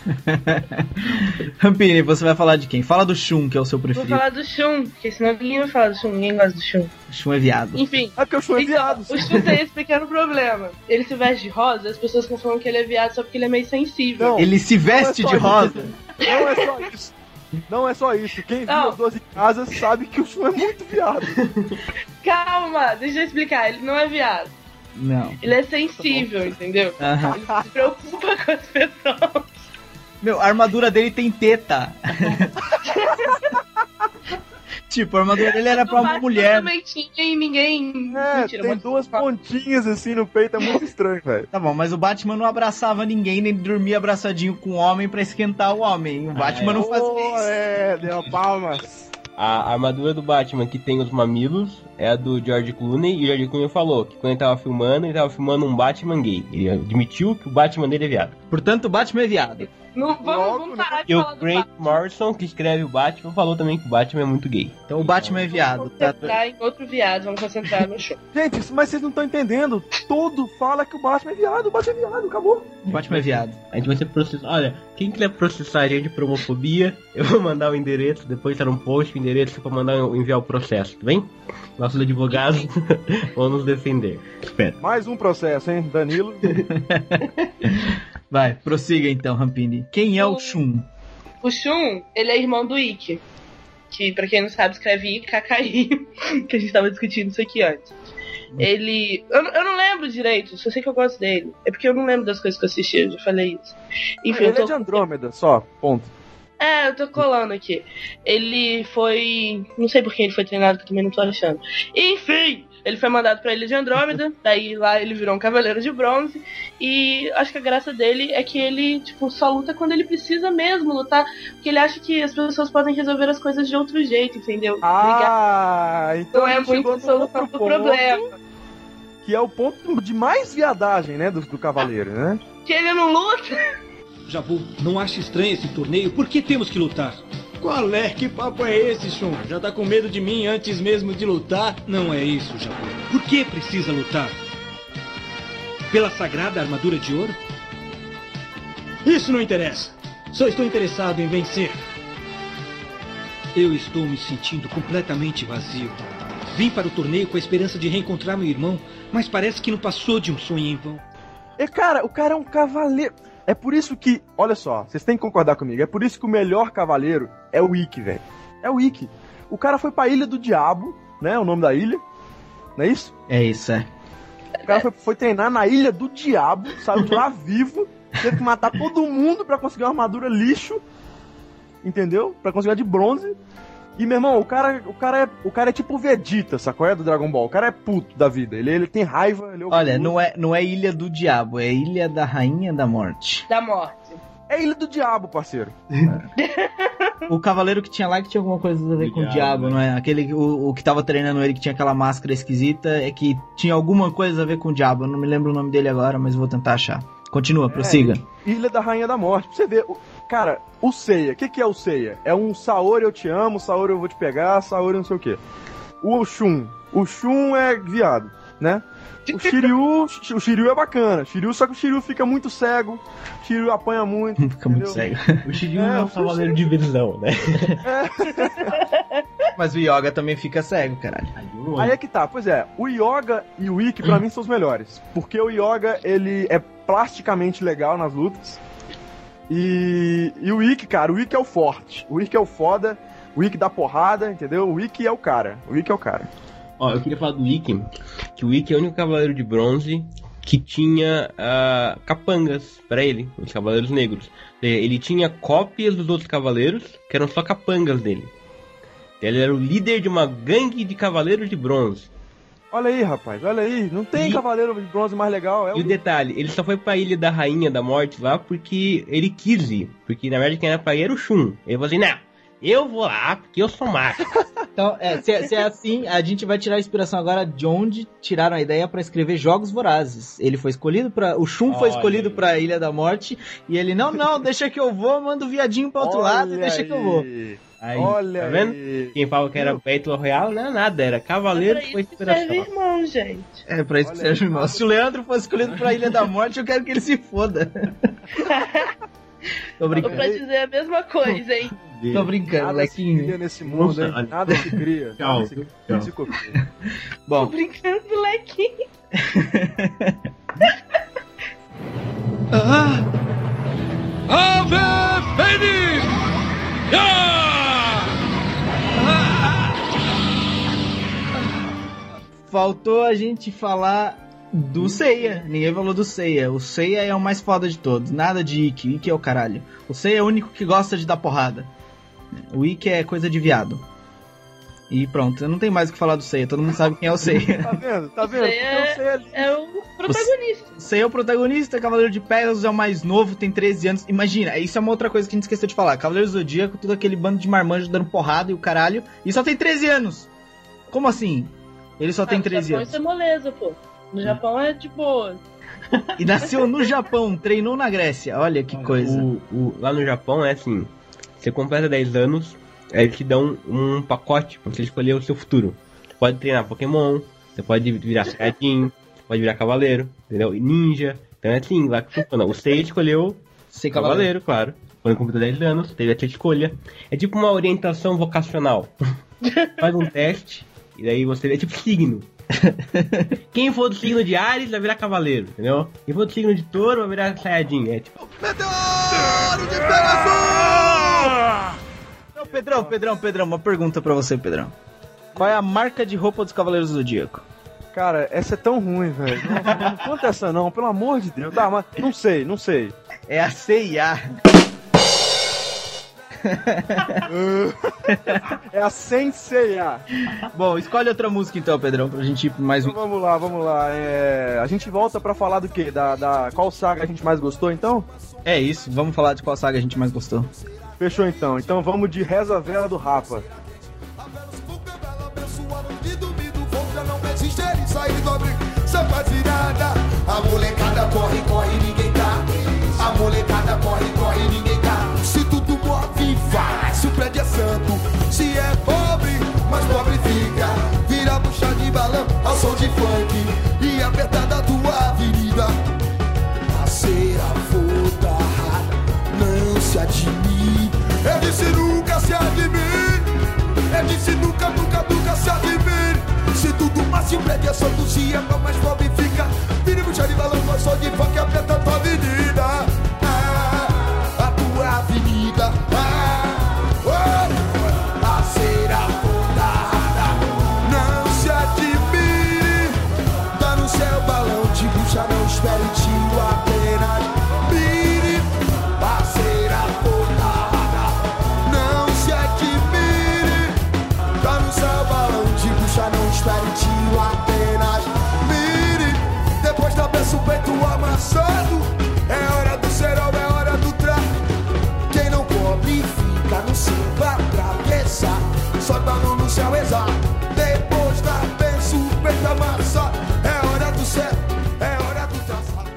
Rampini, você vai falar de quem? Fala do Shun, que é o seu Vou preferido. falar do Shun, porque senão ninguém vai falar do Shun, ninguém gosta do Shun. O Shun é viado. Enfim. É porque o Shun é então, viado. o Shun tem esse pequeno problema. Ele se veste de rosa, as pessoas confundem que ele é viado só porque ele é meio sensível. Não, Ele se veste Não é de rosa. não é só isso. Não é só isso. Quem viu Não. as 12 casas sabe que o Shun é muito viado. Calma, deixa eu explicar. Ele não é viado. Não. Ele é sensível, entendeu? Ele se preocupa com as pessoas. Meu, a armadura dele tem teta. tipo, a armadura dele era pra uma Batman mulher. e ninguém. É, Mentira, tem duas pontinhas assim no peito, é muito estranho, velho. Tá bom, mas o Batman não abraçava ninguém, nem dormia abraçadinho com o homem pra esquentar o homem. O Batman não fazia Oh, isso. é, deu palmas. A armadura do Batman que tem os mamilos é a do George Clooney, e o George Clooney falou que quando ele tava filmando, ele tava filmando um Batman gay. Ele admitiu que o Batman dele é viado. Portanto, o Batman é viado. Não, vamos, Logo, vamos né? parar de E o falar Grant. Morrison, que escreve o Batman, falou também que o Batman é muito gay. Então o Batman é viado. Vamos Tá? concentrar em outro viado, vamos concentrar no show. Gente, mas vocês não estão entendendo. Todo fala que o Batman é viado, o Batman é viado, acabou. O Batman é viado. A gente vai ser processado. Olha, quem quiser processar a gente por homofobia, eu vou mandar o endereço, depois tá no post o endereço pra mandar enviar o processo, tá bem? Nossos advogados vão nos defender. Espero. Mais um processo, hein, Danilo. Vai, prossiga então, Rampini. Quem é o O- Shun? O Shun, ele é irmão do Ikki. Que, pra quem não sabe, escreve IKKI. que a gente tava discutindo isso aqui antes. Ele. Eu, não- eu não lembro direito, só sei que eu gosto dele. É porque eu não lembro das coisas que eu assisti, eu já falei isso. Enfim, Ele eu tô. é de Andrômeda, só, ponto. É, eu tô colando aqui. Ele foi. Não sei por que ele foi treinado, que eu também não tô achando. Enfim! Ele foi mandado pra Ilha de Andrômeda, daí lá ele virou um cavaleiro de bronze. E acho que a graça dele é que ele, tipo, só luta quando ele precisa mesmo lutar. Porque ele acha que as pessoas podem resolver as coisas de outro jeito, entendeu? Ah, então não é muito solução do problema. Que é o ponto de mais viadagem, né, do, do cavaleiro, né? Que ele não luta. Jabu, não acha estranho esse torneio? Por que temos que lutar? Qual é? Que papo é esse, Shun? Já tá com medo de mim antes mesmo de lutar? Não é isso, Jabu. Por que precisa lutar? Pela sagrada armadura de ouro? Isso não interessa. Só estou interessado em vencer. Eu estou me sentindo completamente vazio. Vim para o torneio com a esperança de reencontrar meu irmão, mas parece que não passou de um sonho em vão. E cara, o cara é um cavaleiro. É por isso que, olha só, vocês têm que concordar comigo. É por isso que o melhor cavaleiro é o Ikki, velho. É o Ikki. O cara foi pra Ilha do Diabo, né? O nome da ilha. Não é isso? É isso, é. O cara foi, foi treinar na Ilha do Diabo, saiu de lá vivo, teve que matar todo mundo pra conseguir uma armadura lixo. Entendeu? Pra conseguir uma de bronze. E, meu irmão, o cara, o cara, é, o cara é tipo o Vegeta, sacou? É do Dragon Ball. O cara é puto da vida. Ele, ele tem raiva, ele é Olha, puto. não é, não é Ilha do Diabo, é Ilha da Rainha da Morte. Da morte. É Ilha do Diabo, parceiro. O cavaleiro que tinha lá que tinha alguma coisa a ver Do com o diabo, né? não é? Aquele, o, o que tava treinando ele que tinha aquela máscara esquisita é que tinha alguma coisa a ver com o diabo. Eu não me lembro o nome dele agora, mas vou tentar achar. Continua, prossiga. Ilha da Rainha da Morte. Pra você ver. O- Cara, o Seiya, o que, que é o Seiya? É um Saori eu te amo, Saori eu vou te pegar, Saori não sei o quê. O Shun. O Shun é viado, né? O Shiryu, o Shiryu é bacana. Shiryu, só que o Shiryu fica muito cego. O Shiryu apanha muito. Fica muito entendeu? cego. O Shiryu É, é, um cavaleiro de visão, né? Mas o Yoga também fica cego, caralho. Aí é que tá, pois é, o Yoga e o Ikki pra mim são os melhores. Porque o Yoga, ele é plasticamente legal nas lutas. E, e o Ikki, cara, o Ikki é o forte. O Ikki é o foda. O Ikki dá porrada, entendeu? O Ikki é o cara. O Ikki é o cara. Ó, eu queria falar do Ikki, que o Ikki é o único cavaleiro de bronze que tinha ah, capangas pra ele, os cavaleiros negros. Eh, Ele tinha cópias dos outros cavaleiros, que eram só capangas dele. Ele era o líder de uma gangue de cavaleiros de bronze. Olha aí, rapaz, olha aí. Não tem E- cavaleiro de bronze mais legal. É E o o... detalhe, ele só foi pra Ilha da Rainha da Morte lá porque ele quis ir. Porque na verdade quem era pra ir era o Shun. Ele falou assim, não, eu vou lá porque eu sou macho. Então, é, se, é- se é assim, a gente vai tirar a inspiração agora de onde tiraram a ideia pra escrever Jogos Vorazes. Ele foi escolhido para O Shun foi Olha escolhido aí. pra Ilha da Morte. E ele, não, não, deixa que eu vou, manda o viadinho pra outro lado e Olha deixa que eu vou. Aí. Olha tá vendo? aí. Quem fala que era Battle Royale não era nada, era É cavaleiro pra foi isso que serve inspiração. irmão, gente. É, pra isso que Olha serve o aí. irmão. Se o Leandro fosse escolhido pra Ilha da Morte, eu quero que ele se foda. Tô Tô brincando. pra dizer a mesma coisa, hein? Tô brincando, Nada se Lequinho. cria nesse mundo, hein? Nossa. Nada se cria. Tchau. Se. Se copia. Tô Bom, brincando, molequinho. Ave Fênix! Faltou a gente falar do Seiya. Ninguém falou do Seiya. O Seiya é o mais foda de todos. Nada de Ikki. Ikki é o caralho. O Seiya é o único que gosta de dar porrada. O Ikki é coisa de viado. E pronto, eu não tenho mais o que falar do Seiya. Todo mundo sabe quem é o Seiya. Tá vendo? Tá vendo? Você é- Eu sei ali. É o protagonista. O Seiya é o protagonista, Cavaleiro de Pegasus é o mais novo, tem 13 anos. Imagina, isso é uma outra coisa que a gente esqueceu de falar. Cavaleiro do Zodíaco, tudo aquele bando de marmanjos dando porrada e o caralho. E só tem 13 anos. Como assim? Ele só tem Ah, 13 no Japão anos. isso é moleza, pô. No Japão é de boa. E nasceu no Japão, treinou na Grécia. Olha que coisa. O, o- lá no Japão é assim: você completa 10 anos, eles te dão um pacote pra você escolher o seu futuro. Você pode treinar Pokémon, você pode virar Saiyajin, você pode virar Cavaleiro, entendeu? E Ninja. Então é assim, lá que funciona. O Seiya escolheu Ser Cavaleiro, claro. Quando completou 10 anos, teve a tua escolha. É tipo uma orientação vocacional. Faz um teste, e daí você é tipo signo. Quem for do signo de Ares vai virar cavaleiro, entendeu? Quem for do signo de touro vai virar Saiyajin. É tipo, Não, Pedrão, Pedrão, Pedrão, uma pergunta pra você, Pedrão. Qual é a marca de roupa dos Cavaleiros do Zodíaco? Cara, essa é tão ruim, velho. Não, não conta essa não, pelo amor de Deus. Tá, mas não sei, não sei. É a CIA. É a Senseiya. Bom, escolhe outra música então, Pedrão, pra gente ir pra mais um. Então vamos lá, vamos lá. É, a gente volta pra falar do quê? Da, da qual saga a gente mais gostou, então? É isso, vamos falar de qual saga a gente mais gostou. Fechou então. Então vamos de Reza Vela do Rapa. A molecada corre, corre, ninguém tá. A molecada corre, corre, ninguém tá. Se tudo move, vai. Se o prédio é santo, se é pobre, mas pobre fica. Vira bucha de balão ao som de funk e apertada a Eu disse nunca se admire. Eu disse nunca, nunca, nunca se admire. Se tudo mas se prédio é santo, se é pau, mais pobre fica. Vira bucha de balão ao som de e aperta a tua avenida. Ah, a tua avenida. Ah, oh, a cera foda, não se admire. Tá no céu balão de bucha, não espere céu exato. Depois da benção, massa, é hora do céu, é hora do traçado.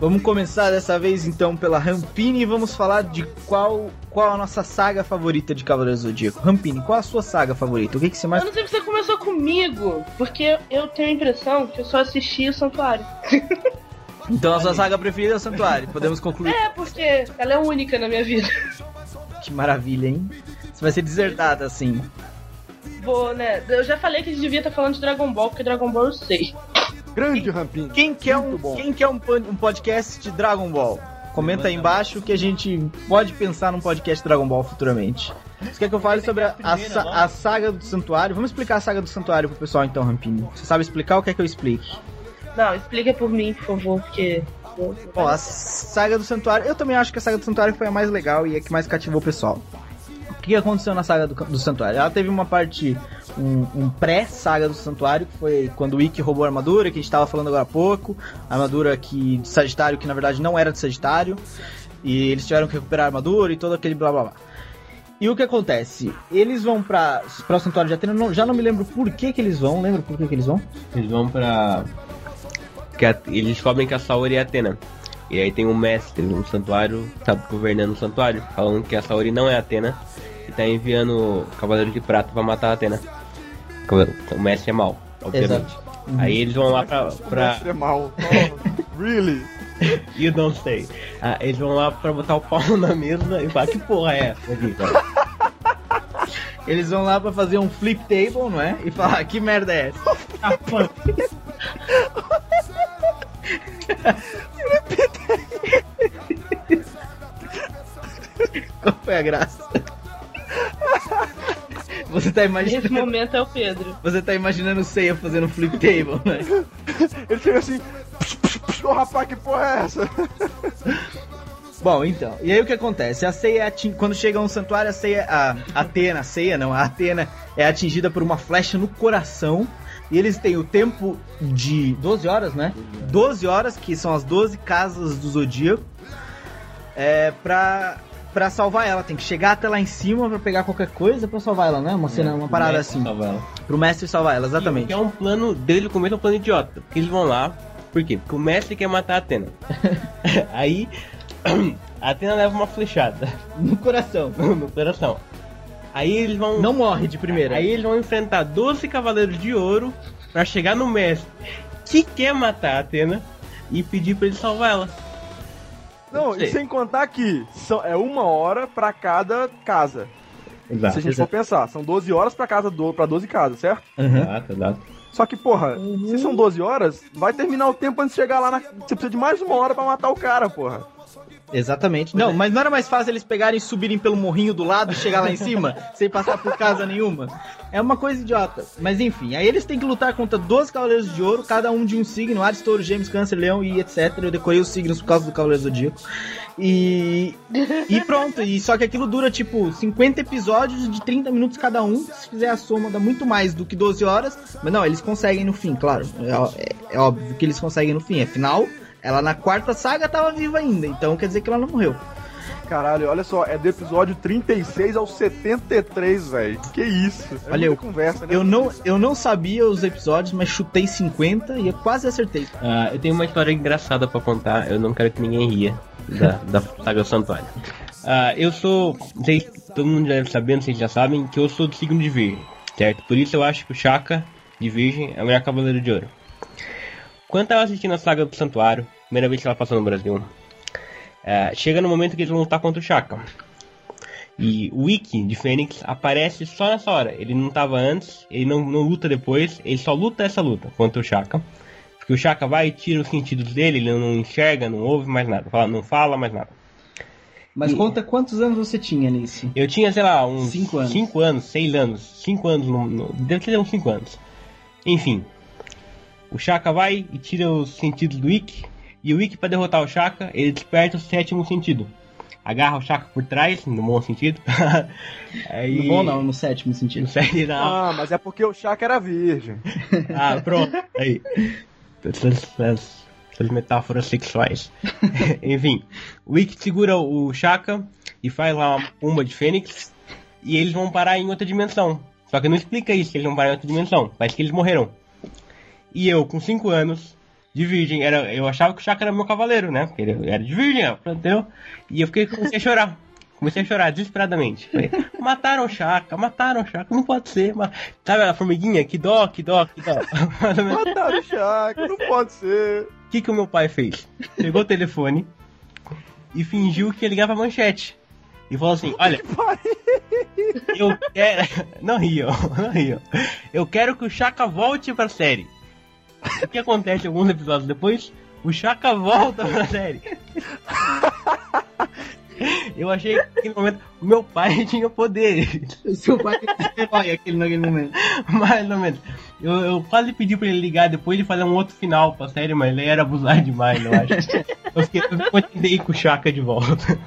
Vamos começar dessa vez então pela Rampini e vamos falar de qual qual a nossa saga favorita de Cavaleiros do Zodíaco. Rampini, qual a sua saga favorita? O que, que você mais. Eu não sei se você começou comigo, porque eu tenho a impressão que eu só assisti o Santuário. Então a sua saga preferida é o Santuário, podemos concluir. É, porque ela é única na minha vida. Que maravilha, hein? Você vai ser desertada assim. Vou, né? Eu já falei que a gente devia estar falando de Dragon Ball, porque Dragon Ball eu sei. Grande Rampinho. Quem quer, um, bom. quem quer um, um podcast de Dragon Ball? Comenta aí embaixo que a gente pode pensar num podcast de Dragon Ball futuramente. Você quer que eu fale sobre a, a a saga do Santuário? Vamos explicar a saga do Santuário pro pessoal então, Rampini. Você sabe explicar ou quer que eu explique? Não, explica por mim, por favor, porque. Bom, a saga do Santuário, eu também acho que a saga do Santuário foi a mais legal e a que mais cativou o pessoal. Que aconteceu na saga do, do Santuário? Ela teve uma parte, um, um pré-saga do Santuário, que foi quando o Ikki roubou a armadura, que a gente tava falando agora há pouco. A armadura que, de Sagitário, que na verdade não era de Sagitário. E eles tiveram que recuperar a armadura e todo aquele blá blá blá. E o que acontece? Eles vão pra, pra o Santuário de Atena, não- já não me lembro por que que eles vão, lembra por que que eles vão? Eles vão pra. Que a- eles descobrem que a Saori é Atena. E aí tem um mestre no santuário, tá governando o santuário, falando que a Saori não é Atena tá enviando o Cavaleiro de Prata pra matar a Atena. O mestre é mal, obviamente. Aí eles vão lá pra. pra Mestre é mal. Oh, really? you don't say. Ah, eles vão lá pra botar o pau na mesa e falar: que porra é essa aqui, cara? Eles vão lá pra fazer um flip table, não é? E falar, que merda é essa? Ah. Qual foi a graça? Você tá Nesse imaginando, momento é o Pedro. você tá imaginando o Seiya fazendo flip table, né? Ele chega assim. Ô rapaz, que porra é essa? Bom, então, e aí o que acontece? A Seiya, é atin- quando chega um santuário, a Seiya, a Atena, a Seiya não, a Atena é atingida por uma flecha no coração. E eles têm o tempo de 12 horas, né? 12 horas, que são as 12 casas do Zodíaco, é, pra, pra salvar ela. Tem que chegar até lá em cima pra pegar qualquer coisa pra salvar ela, né? Uma cena, uma parada assim. Salvar ela. Pro mestre salvar ela, exatamente. É um plano, desde o começo é um plano idiota. Porque eles vão lá, por quê? Porque o mestre quer matar a Atena. Aí, a Atena leva uma flechada No coração. no coração. Aí eles vão. Não morre de primeira. Aí eles vão enfrentar 12 cavaleiros de ouro pra chegar no mestre que quer matar a Atena e pedir pra ele salvar ela. Não, e Sei. sem contar que são, é uma hora pra cada casa. Exato. Se a gente for pensar, são 12 horas pra casa do, pra 12 casas, certo? Uhum. Exato, exato. Só que, porra, se são 12 horas, vai terminar o tempo antes de chegar lá na. Você precisa de mais uma hora pra matar o cara, porra. Exatamente. Não, mas não era mais fácil eles pegarem e subirem pelo morrinho do lado e chegar lá em cima, sem passar por casa nenhuma? É uma coisa idiota. Mas enfim, aí eles têm que lutar contra 12 Cavaleiros de Ouro, cada um de um signo, Ares, Touro, Gêmeos, Câncer, Leão e etc. Eu decorei os signos por causa do Cavaleiro Zodíaco. E. E pronto, e só que aquilo dura tipo 50 episódios de 30 minutos cada um. Se fizer a soma, dá muito mais do que 12 horas. Mas não, eles conseguem no fim, claro. É, é- é óbvio que eles conseguem no fim. Afinal, ela na quarta saga tava viva ainda, então quer dizer que ela não morreu. Caralho, olha só, é do episódio 36 ao 73, velho. Que isso? É Olha, muita eu- conversa, né? Eu não, eu não sabia os episódios, mas chutei 50 e eu quase acertei. Ah, eu tenho uma história engraçada pra contar, eu não quero que ninguém ria da, da saga do Santuário. Ah, eu sou, não sei, se todo mundo já deve saber, não sei se já sabem, que eu sou do signo de Virgem, certo? Por isso eu acho que o Chaka de Virgem é o melhor Cavaleiro de Ouro. Quando eu tava assistindo a saga do Santuário, primeira vez que ela passou no Brasil, ah, chega no momento que eles vão lutar contra o Chaka. E o Wiki de Fênix aparece só nessa hora. Ele não tava antes, ele não, não luta depois, ele só luta essa luta contra o Chaka. Porque o Chaka vai e tira os sentidos dele, ele não enxerga, não ouve mais nada, fala- não fala mais nada. Mas E- conta quantos anos você tinha nisso? Eu tinha, sei lá, uns Cinco anos. 5 anos, 6 anos, 5 anos, no, no, deve ter uns 5 anos. Enfim, o Chaka vai e tira os sentidos do Ikki, e o Ikki, pra derrotar o Chaka, ele desperta o sétimo sentido. Agarra o Chaka por trás, no bom sentido. Aí, No bom não, no sétimo sentido. No sério, não. Ah, mas é porque o Chaka era virgem. Ah, pronto. Aí. Essas, essas- metáforas sexuais. Enfim, o Ikki segura o Chaka e faz lá uma pumba de Fênix e eles vão parar em outra dimensão. Só que não explica isso, que eles vão parar em outra dimensão. Parece que eles morreram. E eu, com 5 anos, de virgem. Era, eu achava que o Chaka era meu cavaleiro, né? Porque ele era de virgem, ó, entendeu? E eu fiquei, comecei a chorar. Comecei a chorar desesperadamente. Falei, mataram o Chaka, mataram o Chaka, não pode ser. ma- Sabe a formiguinha? Que dó, que dó, que dó. Mataram o Chaka, não pode ser. O que, que o meu pai fez? Pegou o telefone e fingiu que ia ligar pra manchete. E falou assim: Olha, eu quero. Não riam, não riam. Eu quero que o Chaka volte pra série. O que acontece alguns episódios depois? O Chaka volta pra série. Eu achei que naquele momento o meu pai tinha poderes. Seu pai é herói aquele naquele momento. Mais ou menos. Eu, eu quase pedi pra ele ligar depois de fazer um outro final pra série, mas ele era abusar demais, eu acho. Eu fiquei eu continuei com o Chaka de volta.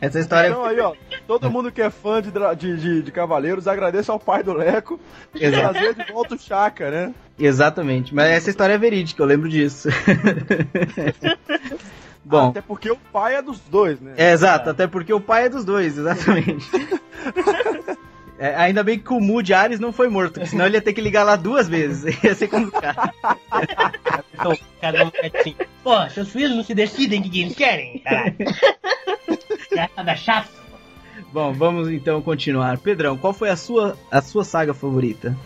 Essa história Então aí, ó, todo mundo que é fã de, de, de, de Cavaleiros, agradeça ao pai do Leco por Exato. trazer de volta o Chaka, né? Exatamente, mas essa história é verídica, eu lembro disso. Bom, Até porque o pai é dos dois, né? é exato, até porque o pai é dos dois, exatamente. É, ainda bem que o Mu de Ares não foi morto, senão ele ia ter que ligar lá duas vezes. Ia ser complicado. Então, cada um é assim. Pô, seus filhos não se decidem o que que eles querem, caralho. Gata chato. Bom, vamos então continuar. Pedrão, qual foi a sua, a sua saga favorita?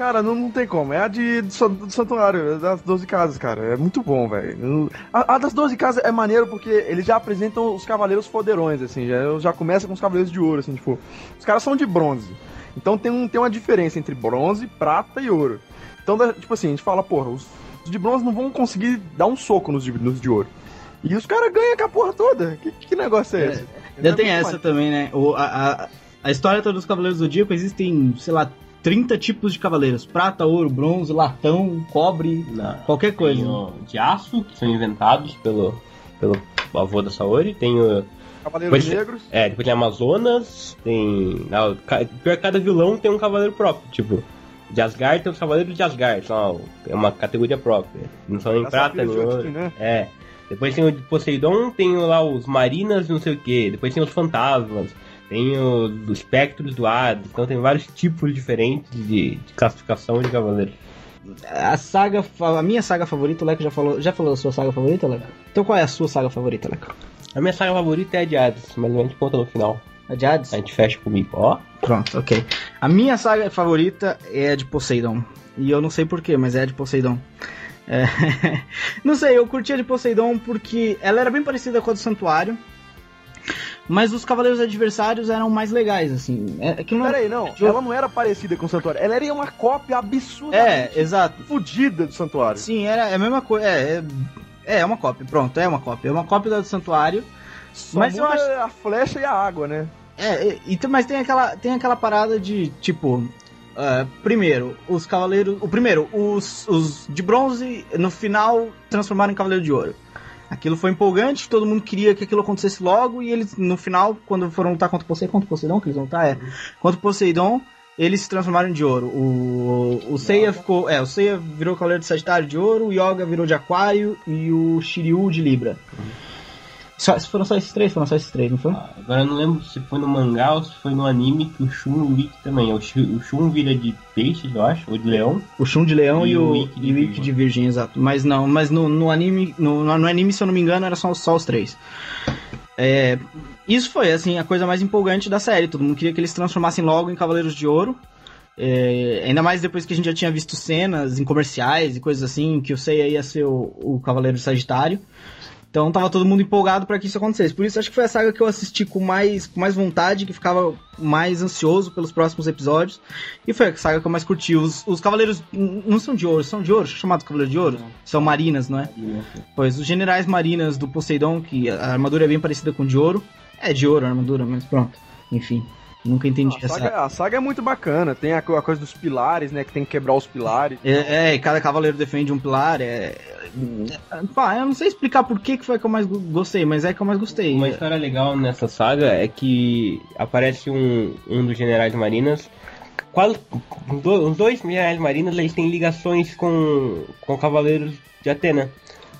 Cara, não, não tem como. É a de, do, Sa- do Santuário, é das 12 casas, cara. É muito bom, velho. A, a das 12 casas é maneiro porque eles já apresentam os cavaleiros foderões, assim. Já, já começa com os cavaleiros de ouro, assim, tipo. Os caras são de bronze. Então tem, um, tem uma diferença entre bronze, prata e ouro. Então, tipo assim, a gente fala, porra, os, de bronze não vão conseguir dar um soco nos de, nos de ouro. E os caras ganham com a porra toda. Que, que negócio é, É, esse? Ainda tem É muito essa também, né? O, a, a, a história toda dos Cavaleiros do Zodíaco existem, sei lá, 30 tipos de cavaleiros: prata, ouro, bronze, latão, cobre, qualquer coisa. Tem o de aço, que são inventados pelo, pelo avô da Saori. Tem o. Cavaleiros Depois- negros. É, depois tem Amazonas, tem. Não, pior cada vilão tem um cavaleiro próprio. Tipo, de Asgard tem os cavaleiros de Asgard, são é uma categoria própria. Não são nem prata, nem ouro. Né? É. Depois tem o de Poseidon, tem lá os Marinas e não sei o que. Depois tem os Fantasmas, tem os, os Espectros do Hades. Então tem vários tipos diferentes de, de classificação de cavaleiros. A saga, a minha saga favorita, o Leco já falou, já falou a sua saga favorita, Leco? Então qual é a sua saga favorita, Leco? A minha saga favorita é a de Hades, mas a gente conta no final. A de Hades? A gente fecha comigo, ó. Pronto, ok. A minha saga favorita é a de Poseidon. E eu não sei porquê, mas é a de Poseidon. É, não sei, eu curti a de Poseidon porque ela era bem parecida com a do Santuário. Mas os cavaleiros adversários eram mais legais, assim. É, é que não Peraí, não. Ela não era parecida com o Santuário. Ela era uma cópia absurdamente É, exato. fodida do Santuário. Sim, era é a mesma coisa. É, é, é uma cópia, pronto, é uma cópia. É uma cópia do Santuário. Só mas eu acho. a flecha e a água, né? É, e- mas tem aquela, tem aquela parada de, tipo, ah, primeiro, os cavaleiros. O primeiro, os, os de bronze, no final, transformaram em cavaleiro de ouro. Aquilo foi empolgante, todo mundo queria que aquilo acontecesse logo, e eles, no final, quando foram lutar contra o Poseidon, contra o Poseidon, que eles vão lutar, é. Contra o Poseidon, eles se transformaram de ouro. O, o Seiya ficou. É, o Seiya virou cavaleiro de Sagitário de ouro, o Yoga virou de Aquário e o Shiryu de Libra. Só, foram só esses três? Foram só esses três, não foi? Agora eu não lembro se foi no mangá ou se foi no anime que o Shun e o Ikki também. O Shun, o Shun vira de peixe, eu acho, ou de leão. O Shun de leão e, E o Ikki de Ikki de virgem, exato. Mas não, mas no, no anime, no, no anime, se eu não me engano, era só, só os três. É, isso foi, assim, a coisa mais empolgante da série. Todo mundo queria que eles se transformassem logo em Cavaleiros de Ouro. É, ainda mais depois que a gente já tinha visto cenas em comerciais e coisas assim, que o Seiya ia ser o, o Cavaleiro Sagitário. Então tava todo mundo empolgado para que isso acontecesse. Por isso acho que foi a saga que eu assisti com mais, com mais vontade, que ficava mais ansioso pelos próximos episódios. E foi a saga que eu mais curti. Os, os cavaleiros não são de ouro, são de ouro, chamados cavaleiros de ouro? São marinas, não é? Pois os generais marinas do Poseidon, que a armadura é bem parecida com de ouro. É de ouro a armadura, mas pronto. Enfim, nunca entendi A essa. saga, a saga é muito bacana. Tem a, a coisa dos pilares, né? Que tem que quebrar os pilares. É, é, e cada cavaleiro defende um pilar. É... Pá, eu não sei explicar por que, que foi que eu mais go- gostei, mas é que eu mais gostei. Uma história legal nessa saga é que aparece um, um dos generais marinas. Quase, do- os dois generais marinas eles têm ligações com, com cavaleiros de Atena.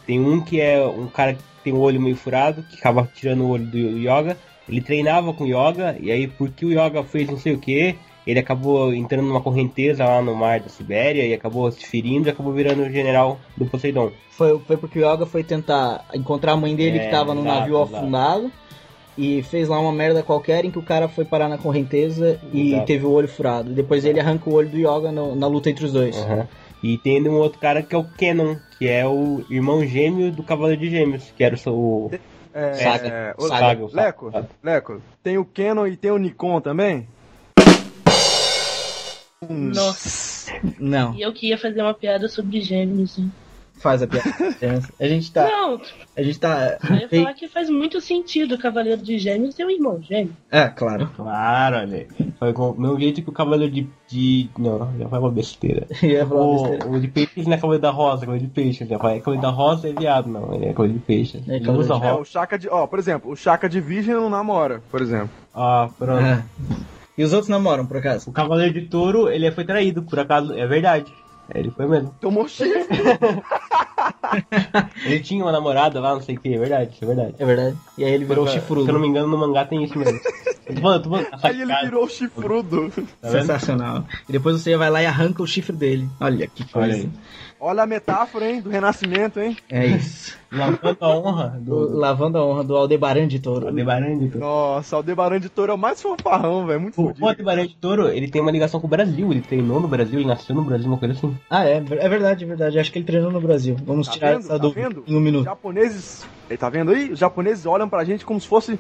Tem um que é um cara que tem o olho meio furado, que acaba tirando o olho do Yoga. Ele treinava com o Yoga, e aí porque o Yoga fez não sei o que, ele acabou entrando numa correnteza lá no mar da Sibéria e acabou se ferindo e acabou virando o general do Poseidon. Foi, foi porque o Yoga foi tentar encontrar a mãe dele É, que tava no exato, navio exato. afundado. E fez lá uma merda qualquer em que o cara foi parar na correnteza e Exato. teve o olho furado. Depois ele arranca o olho do Yoga no- na luta entre os dois. Aham. E tem um outro cara que é o Kenon, que é o irmão gêmeo do Cavaleiro de Gêmeos, que era o seu. É, Saga. é, o- Saga. Leco, Leco, tem o Canon e tem o Nikon também? Nossa. Não, E eu que ia fazer uma piada sobre gêmeos. hein? Faz a piada. A gente tá. Não, A gente tá. eu ia falar que faz muito sentido o Cavaleiro de Gêmeos ter um irmão gêmeo. É, claro. Claro, olha. Foi com o mesmo jeito que o Cavaleiro de. de... Não, já foi uma besteira. Ia falar uma besteira. O, o de peixes não é Cavaleiro da Rosa, é Cavaleiro de Peixes. Né? É Cavaleiro da Rosa é viado, não. Ele é Cavaleiro de Peixes. É, Ele usa de- É, rosa. o Chaka de. Ó, por exemplo, o Chaka de Virgem não namora, por exemplo. Ah, pronto. É. E os outros namoram, por acaso? O Cavaleiro de Touro, ele foi traído, por acaso. É verdade. Ele foi mesmo. Tomou chifre. Ele tinha uma namorada lá, não sei o que, é verdade, é verdade. É verdade. E aí ele virou Se eu não chifrudo. me engano, no mangá tem isso mesmo. Falando, essa Aí ele virou chifrudo. tá? Sensacional. E depois você vai lá e arranca o chifre dele. Olha que Olha coisa. aí. Olha a metáfora, hein, do renascimento, hein? É isso. Lavando a honra do lavando a honra do Aldebaran de Touro. Aldebaran de Touro. Nossa, o Aldebaran de Touro é o mais fanfarrão, velho. Muito O, o Aldebaran de Touro, ele tem uma ligação com o Brasil. Ele treinou no Brasil, ele nasceu no Brasil, uma coisa assim. Ah, é, é verdade, é verdade. Acho que ele treinou no Brasil. Vamos Tá tirar vendo? essa Tá dúvida vendo? em um Os minuto. japoneses. Ei, Tá vendo aí? Os japoneses olham pra gente como se fosse.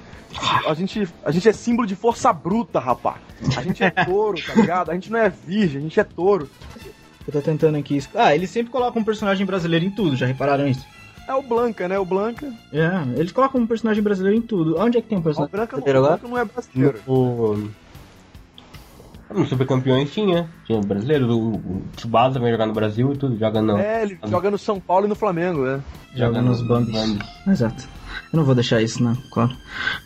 A gente, a gente é símbolo de força bruta, rapá. A gente é touro, tá ligado? A gente não é virgem, a gente é touro. Eu tô tentando aqui. Ah, eles sempre colocam um personagem brasileiro em tudo, já repararam isso? É o Blanca, né? O Blanca. É, eles colocam um personagem brasileiro em tudo. Onde é que tem um O personagem brasileiro o agora? Blanca não é brasileiro. O... No Super Campeões tinha. Tinha o brasileiro, o, o Tsubasa também jogar no Brasil e tudo, joga não. É, ele joga no São Paulo e no Flamengo, né? Joga nos Bambis. Exato. Eu não vou deixar isso, não, claro.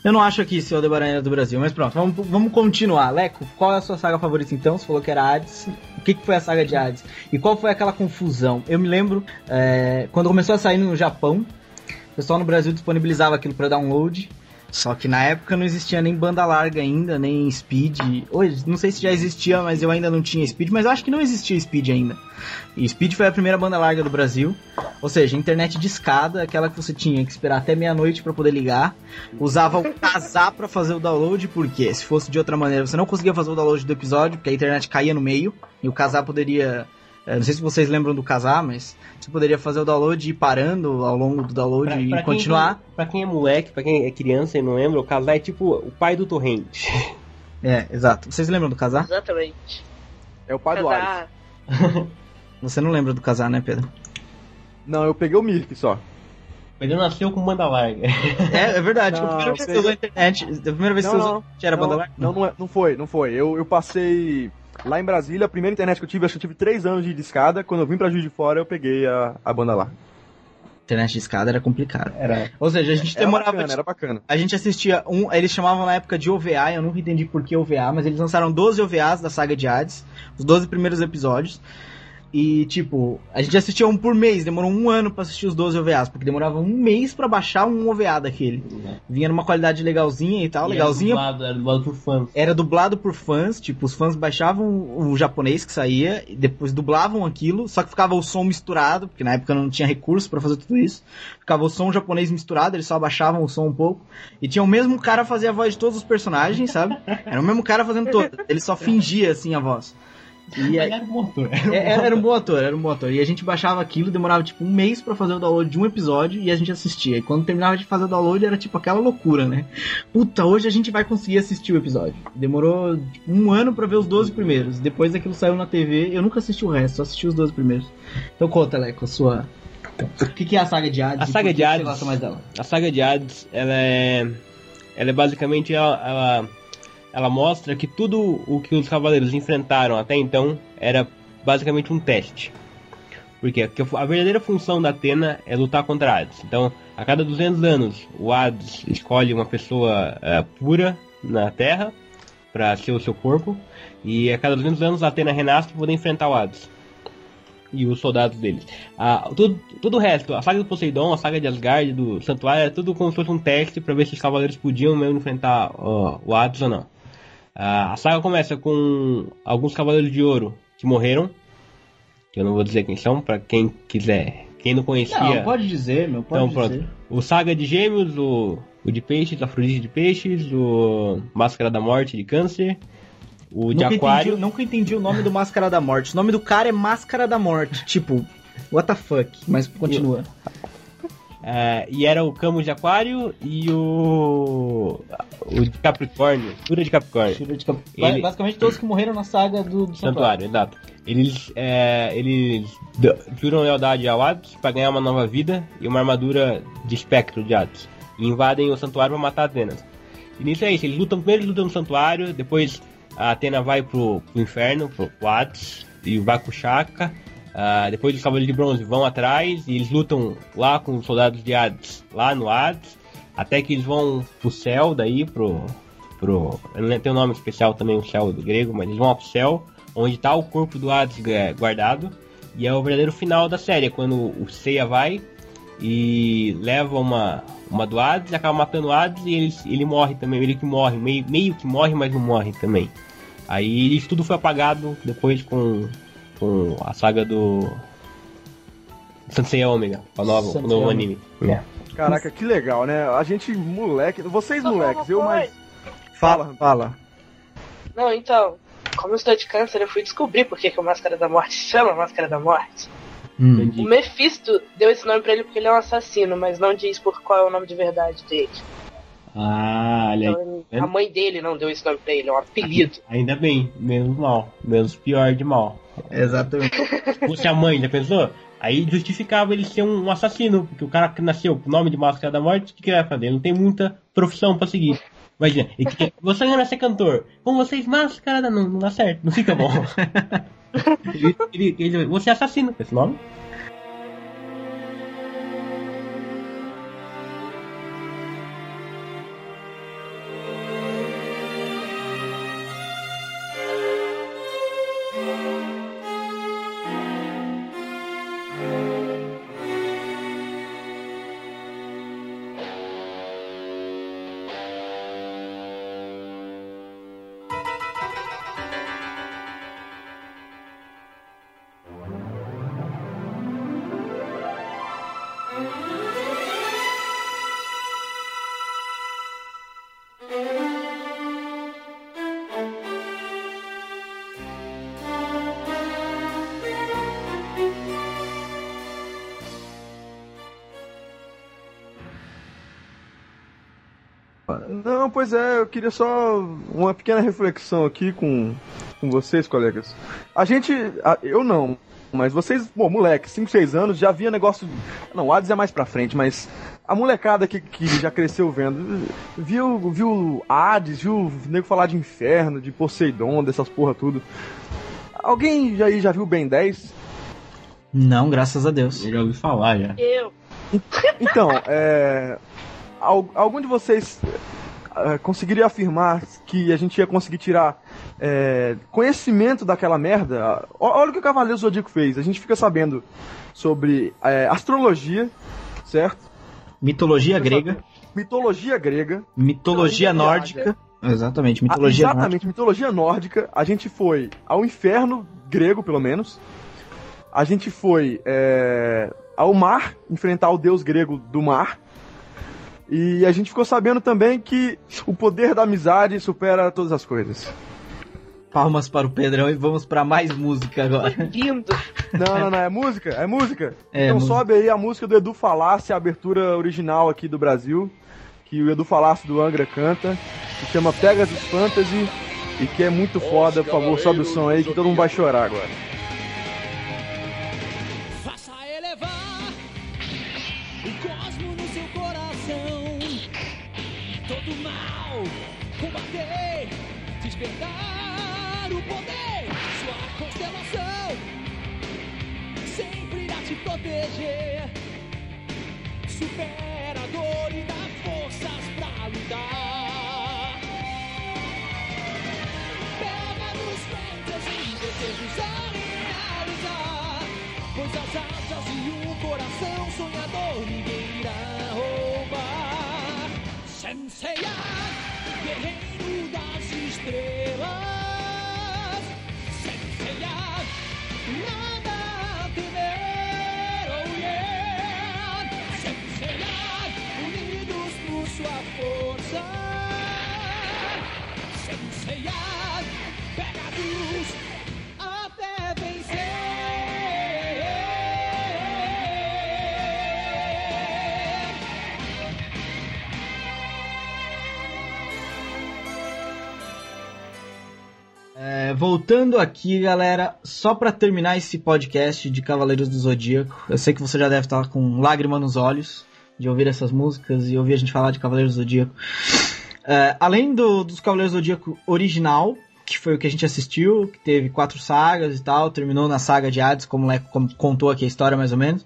Eu não acho aqui se o Aldebaran era do Brasil, mas pronto, vamos, vamos continuar. Leco, qual é a sua saga favorita então? Você falou que era Hades. O que, que foi a saga de Hades? E qual foi aquela confusão? Eu me lembro, é, quando começou a sair no Japão, o pessoal no Brasil disponibilizava aquilo para download. Só que na época não existia nem banda larga ainda, nem speed. Hoje, não sei se já existia, mas eu ainda não tinha speed, mas eu acho que não existia speed ainda. E speed foi a primeira banda larga do Brasil. Ou seja, internet de escada, aquela que você tinha que esperar até meia-noite para poder ligar. Usava o casar para fazer o download, porque se fosse de outra maneira, você não conseguia fazer o download do episódio, porque a internet caía no meio. E o casar poderia. É, Não sei se vocês lembram do casar, mas você poderia fazer o download e ir parando ao longo do download Pra- e pra quem- continuar. Pra quem é moleque, pra quem é criança e não lembra, o casar é tipo o pai do torrente. É, exato. Vocês lembram do casar? Exatamente. É o pai do Ares. Casar. Você não lembra do casar, né, Pedro? Não, eu peguei o Mirk só. Ele nasceu com banda larga. É, é verdade. Não, a primeira vez que eu você usou a internet, a primeira vez que Não, você usou não. a internet era banda não, larga? não, não, é- não foi, não foi. Eu, eu passei lá em Brasília, a primeira internet que eu tive, acho que eu tive três anos de discada. Quando eu vim pra Juiz de Fora, eu peguei a, a banda lá. Internet de escada era complicado. Era. Ou seja, a gente Era demorava. bacana, era bacana. A gente assistia um. Eles chamavam na época de OVA, eu nunca entendi por que OVA, mas eles lançaram 12 OVAs da saga de Hades, os 12 primeiros episódios. E, tipo, a gente assistia um por mês, demorou um ano pra assistir os 12 OVAs, porque demorava um mês pra baixar um OVA daquele. Vinha numa qualidade legalzinha e tal, legalzinha. Era dublado, era dublado por fãs. Era dublado por fãs, tipo, os fãs baixavam o japonês que saía, e depois dublavam aquilo, só que ficava o som misturado, porque na época não tinha recurso pra fazer tudo isso. Ficava o som japonês misturado, eles só abaixavam o som um pouco. E tinha o mesmo cara fazer a voz de todos os personagens, sabe? Era o mesmo cara fazendo todas. Ele só fingia assim a voz. E Mas era um motor. é, Era, era um bom ator, era um bom ator. E a gente baixava aquilo, demorava tipo um mês pra fazer o download de um episódio e a gente assistia. E quando terminava de fazer o download era tipo aquela loucura, né? Puta, hoje a gente vai conseguir assistir o episódio. Demorou tipo, um ano pra ver os 12 primeiros. Depois daquilo saiu na TV, eu nunca assisti o resto, só assisti os 12 primeiros. Então conta, Leco, a sua. O que, que é a saga de Hades? A saga de Hades- Você gosta mais dela? A saga de Hades, ela é. Ela é basicamente. Ela, ela, ela mostra que tudo o que os cavaleiros enfrentaram até então era basicamente um teste. Porque a verdadeira função da Atena é lutar contra Hades. Então, a cada 200 anos, o Hades escolhe uma pessoa eh, pura na Terra para ser o seu corpo. E a cada 200 anos, a Atena renasce para poder enfrentar o Hades e os soldados deles. Tudo, tudo o resto, a saga do Poseidon, a saga de Asgard, do Santuário, era tudo como se fosse um teste pra ver se os cavaleiros podiam mesmo enfrentar ó, o Hades ou não. Ah, a saga começa com alguns Cavaleiros de Ouro que morreram. Que eu não vou dizer quem são, pra quem quiser. Quem não conhecia. Não, pode dizer, meu, pode Então, dizer. pronto. O Saga de Gêmeos, o, o de Peixes, Afrodite de Peixes, o Máscara da Morte de Câncer, o de Nunca Aquário. entendi, nunca entendi o nome do Máscara da Morte. O nome do cara é Máscara da Morte. Tipo, what the fuck? Mas continua. É, e era o Camus de Aquário e o. O de Capricórnio, Cura de Capricórnio. De cap- Ele- Basicamente todos que morreram na saga do, do Santuário. Santuário, exato. Eles, é, eles juram lealdade ao Hades para ganhar uma nova vida e uma armadura de espectro de Hades. E invadem o santuário para matar Atenas. E nisso é isso, eles lutam, primeiro eles lutam no santuário, depois a Atena vai pro, pro inferno, pro, pro Hades, e vai pro Chaka. Ah, depois os Cavaleiros de Bronze vão atrás e eles lutam lá com os soldados de Hades, lá no Hades, até que eles vão pro céu, daí pro. pro não tenho um nome especial também, o céu do grego, mas eles vão pro céu, onde tá o corpo do Hades é, guardado. E é o verdadeiro final da série, é quando o Seiya vai e leva uma, uma do Hades, acaba matando o Hades e ele, ele morre também, ele que morre, meio, meio que morre, mas não morre também. Aí isso tudo foi apagado depois com, a saga do Sansei Omega, o novo, o novo anime. É. Caraca, que legal, né? A gente, moleque, vocês Só moleques, eu mais. Fala, fala. Não, então, como eu estou de câncer, eu fui descobrir por que, que o Máscara da Morte se chama Máscara da Morte. Hum. O Mephisto deu esse nome pra ele porque ele é um assassino, mas não diz por qual é o nome de verdade dele. Ah, olha aí. Então, a mãe dele não deu esse nome pra ele, é um apelido. Ainda bem, menos mal, menos pior de mal. Exatamente. Fosse a mãe, já pensou? Aí justificava ele ser um assassino, porque o cara que nasceu com o nome de Máscara da Morte, o que, que ele vai fazer? Ele não tem muita profissão pra seguir. Imagina, você não vai ser cantor, com vocês Máscara da... Não, não dá certo, não fica bom. ele, ele, ele- você é assassino esse nome? Pois é, eu queria só uma pequena reflexão aqui com, com vocês, colegas. A gente, a- eu não, mas vocês, pô, moleque, 5, 6 anos, já via negócio. Não, o Hades é mais pra frente, mas a molecada que, que já cresceu vendo, viu, viu Hades, viu o nego falar de inferno, de Poseidon, dessas porra tudo. Alguém já, aí já viu Ben 10? Não, graças a Deus. Eu já ouvi falar já. Eu. Então, é, al- algum de vocês conseguiria afirmar que a gente ia conseguir tirar é, conhecimento daquela merda? Olha o que o Cavaleiro Zodíaco fez. A gente fica sabendo sobre é, astrologia, certo? Mitologia grega, Mitologia grega. mitologia nórdica. Exatamente, Ah, mitologia exatamente, nórdica. mitologia nórdica. A gente foi ao inferno grego, pelo menos. A gente foi é, ao mar, enfrentar o deus grego do mar. E a gente ficou sabendo também que o poder da amizade supera todas as coisas. Palmas para o Pedrão e vamos para mais música agora. Lindo. Não, não, não, é música? É música? É, então música. sobe aí a música do Edu Falassi, a abertura original aqui do Brasil, que o Edu Falassi do Angra canta, que chama Pegasus Fantasy, e que é muito foda, por favor, sobe o som aí que todo mundo vai chorar agora. Todo mal combater, despertar o poder. Sua constelação sempre irá te proteger. Supera Senseiya, guerreiro das estrelas. Sem sellar, nada a temer, oh yeah. Sem sellar, unidos por sua força. Sem sellar, pegados voltando aqui, galera, só pra terminar esse podcast de Cavaleiros do Zodíaco, eu sei que você já deve estar com lágrima nos olhos de ouvir essas músicas e ouvir a gente falar de Cavaleiros do Zodíaco. É, além do, dos Cavaleiros do Zodíaco original, que foi o que a gente assistiu, que teve quatro sagas e tal, terminou na saga de Hades, como o Leco com- contou aqui a história mais ou menos.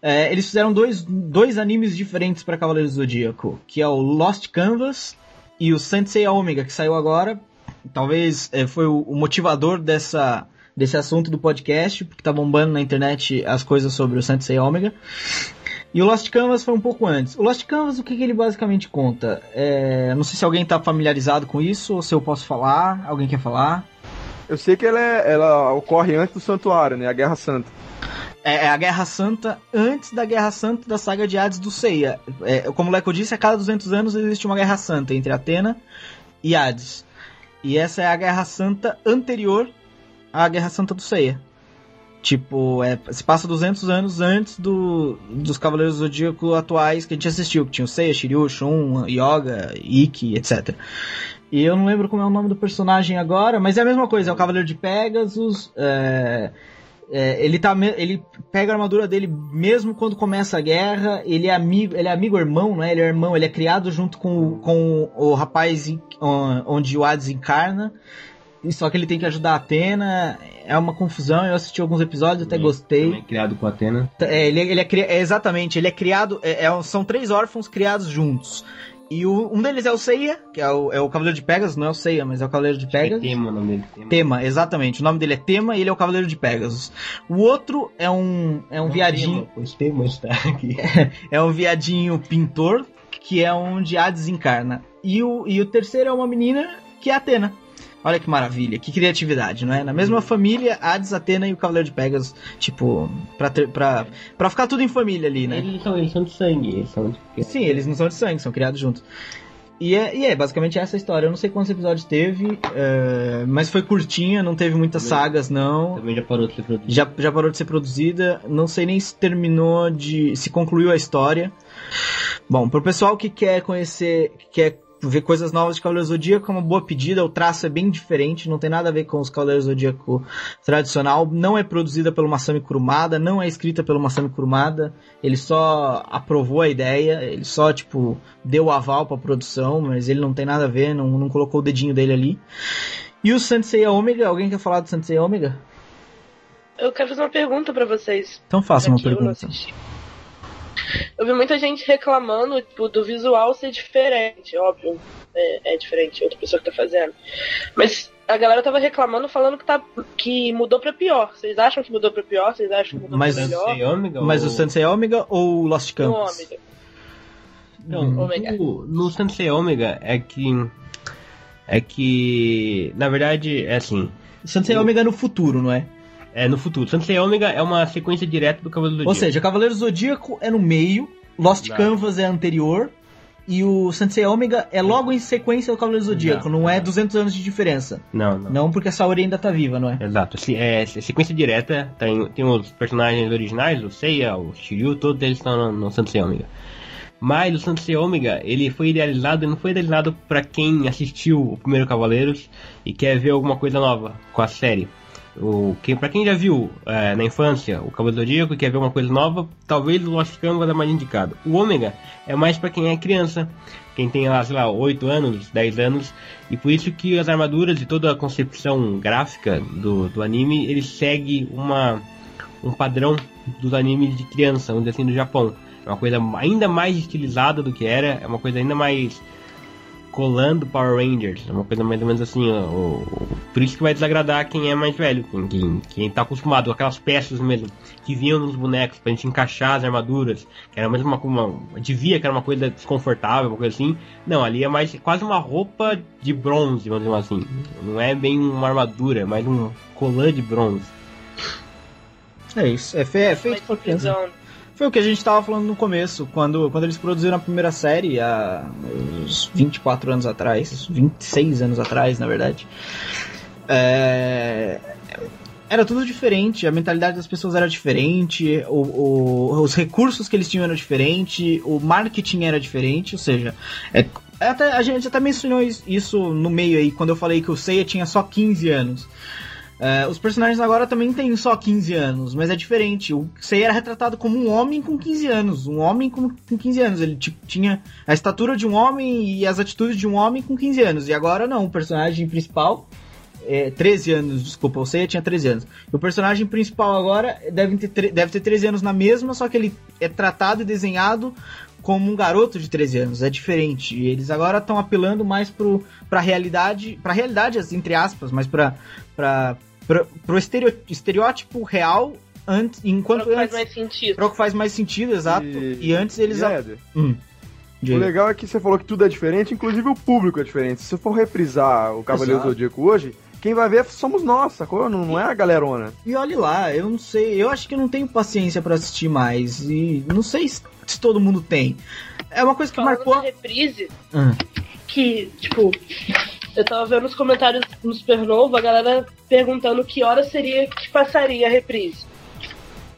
É, eles fizeram dois, dois animes diferentes para Cavaleiros do Zodíaco, que é o Lost Canvas e o Sensei Omega, que saiu agora. Talvez é, foi o, o motivador dessa, desse assunto do podcast, porque tá bombando na internet as coisas sobre o Sensei Omega. E o Lost Canvas foi um pouco antes. O Lost Canvas, o que, que ele basicamente conta? É, não sei se alguém tá familiarizado com isso, ou se eu posso falar. Alguém quer falar? Eu sei que ela, é- ela ocorre antes do santuário, né? A Guerra Santa. É, é a Guerra Santa antes da Guerra Santa da saga de Hades do Seiya. É, como o Leco disse, a cada 200 anos existe uma Guerra Santa entre Atena e Hades. E essa é a Guerra Santa anterior à Guerra Santa do Seiya. Tipo, é, se passa 200 anos antes do, dos Cavaleiros do Zodíaco atuais que a gente assistiu, que tinha o Seiya, Shiryu, Shun, Yoga, Ikki, etc. E eu não lembro como é o nome do personagem agora, mas é a mesma coisa, é o Cavaleiro de Pegasus, é, é, ele, tá, ele pega a armadura dele mesmo quando começa a guerra. Ele é amigo, ele é amigo irmão, né? Ele é irmão, ele é criado junto com, o- com o rapaz onde o Hades encarna. Só que ele tem que ajudar a Atena. É uma confusão. Eu assisti alguns episódios, até gostei. Também criado com a Atena. É, ele, ele é, é, exatamente, ele é criado. é- é são três órfãos criados juntos. E o- um deles é o Seiya, que é o, é o Cavaleiro de Pegasus, não é o Seiya, mas é o Cavaleiro de É Pegasus. tema o nome dele. Tema. Tema, exatamente. O nome dele é Tema e ele é o Cavaleiro de Pegasus. O outro é um é um viadinho, Tema, Pois tema está aqui. é um viadinho pintor, que é onde Hades encarna. E o, e o terceiro é uma menina que é Atena. Olha que maravilha, que criatividade, não é? Na mesma família, Hades, Atena e o Cavaleiro de Pegasus, tipo, pra, ter, pra, pra ficar tudo em família ali, né? Eles são, eles são de sangue. Eles são de... Sim, eles não são de sangue, são criados juntos. E é, e é basicamente essa a história. Eu não sei quantos episódios teve, é, mas foi curtinha, não teve muitas Também- sagas, não. Também já parou de ser produzido. Já, já parou de ser produzida. Não sei nem se terminou de. se concluiu a história. Bom, pro pessoal que quer conhecer. que quer ver coisas novas de Cavaleiro Zodíaco, é uma boa pedida. O traço é bem diferente, não tem nada a ver com os Cavaleiros Zodíaco tradicional. Não é produzida pelo Masami Kurumada, não é escrita pelo Masami Kurumada. Ele só aprovou a ideia, ele só, tipo, deu o aval pra produção, mas ele não tem nada a ver, não, não colocou o dedinho dele ali. E o Sensei Omega, alguém quer falar do Sensei Omega? Eu quero fazer uma pergunta pra vocês. Então faça uma pergunta. Eu vi muita gente reclamando tipo, do visual ser diferente, óbvio. É, é diferente, outra pessoa que tá fazendo. Mas a galera tava reclamando, falando que, tá, que mudou pra pior. Vocês acham que mudou pra pior? Vocês acham que mudou Mas- pra melhor? Sensei Ômega Mas ou- o Sensei Omega ou o Lost No Campus? Ômega. Não, Ômega. no, no Sensei Ômega é que. É que. Na verdade, é assim. O Sensei Omega é no futuro, não é? É no futuro. Sensei Ômega é uma sequência direta do Cavaleiro do Ou Dia. seja, Cavaleiro Zodíaco é no meio, Lost Não. Canvas é anterior e o Sensei Omega é logo em sequência do Cavaleiro Zodíaco, não, Não. é 200 anos de diferença. Não, não. Não porque a Saori ainda tá viva, não é? Exato. Se- É, se- sequência direta. Tem, tem os personagens originais, o Seiya, o Shiryu, todos eles estão no, no Sensei Ômega. Mas o Sensei Ômega, ele foi idealizado, ele não foi idealizado pra quem assistiu o primeiro Cavaleiros e quer ver alguma coisa nova com a série. O, quem, pra quem já viu é, na infância o Cavaleiro Zodíaco e quer ver uma coisa nova, talvez o Lost Canvas é mais indicado. O Ômega é mais pra quem é criança, quem tem lá, sei lá, 8 anos, 10 anos, e por isso que as armaduras e toda a concepção gráfica do, do anime, ele segue uma, um padrão dos animes de criança, vamos dizer assim, do Japão. É uma coisa ainda mais estilizada do que era, é uma coisa ainda mais colando Power Rangers, é uma coisa mais ou menos assim, ó, o, Por isso que vai desagradar quem é mais velho, quem, quem, quem tá acostumado com aquelas peças mesmo que vinham nos bonecos pra gente encaixar as armaduras, que era mesmo uma, uma devia que era uma coisa desconfortável, uma coisa assim. Não, ali é mais quase uma roupa de bronze, vamos dizer assim. Não é bem uma armadura, é mais um colã de bronze. É isso, é, fe- é feito pra criança. Foi o que a gente tava falando no começo, quando, quando eles produziram a primeira série, há uns 24 anos atrás, 26 anos atrás, na verdade. É, Era tudo diferente, a mentalidade das pessoas era diferente, o, o- os recursos que eles tinham eram diferente, o marketing era diferente, ou seja, é, até, a gente até mencionou is- isso no meio aí, quando eu falei que o Seiya tinha só 15 anos. É, os personagens agora também têm só 15 anos, mas é diferente. O Seiya era retratado como um homem com 15 anos. Um homem com, com 15 anos. Ele tipo, tinha a estatura de um homem e as atitudes de um homem com 15 anos. E agora não, o personagem principal. É, 13 anos, desculpa, o Seiya tinha 13 anos. O personagem principal agora deve ter, deve ter 13 anos na mesma, só que ele é tratado e desenhado como um garoto de 13 anos. É diferente. E eles agora estão apelando mais pro, pra realidade. Pra realidade, entre aspas, mas pra. pra pro, pro estereo- estereótipo real antes, enquanto Pra o que faz antes, mais sentido. pra o que faz mais sentido, exato. E, E- antes eles. E, Éder, Hum. O legal é que você falou que tudo é diferente, inclusive o público é diferente. Se você for reprisar o Cavaleiro Exato. Zodíaco hoje, quem vai ver somos nós, sacou? Não, não é a galerona. E olhe lá, eu não sei, eu acho que eu não tenho paciência pra assistir mais. E não sei se, se todo mundo tem. É uma coisa que Falando marcou. da reprise, Ah, que, tipo, eu tava vendo nos comentários no Supernovo a galera perguntando que hora seria que passaria a reprise.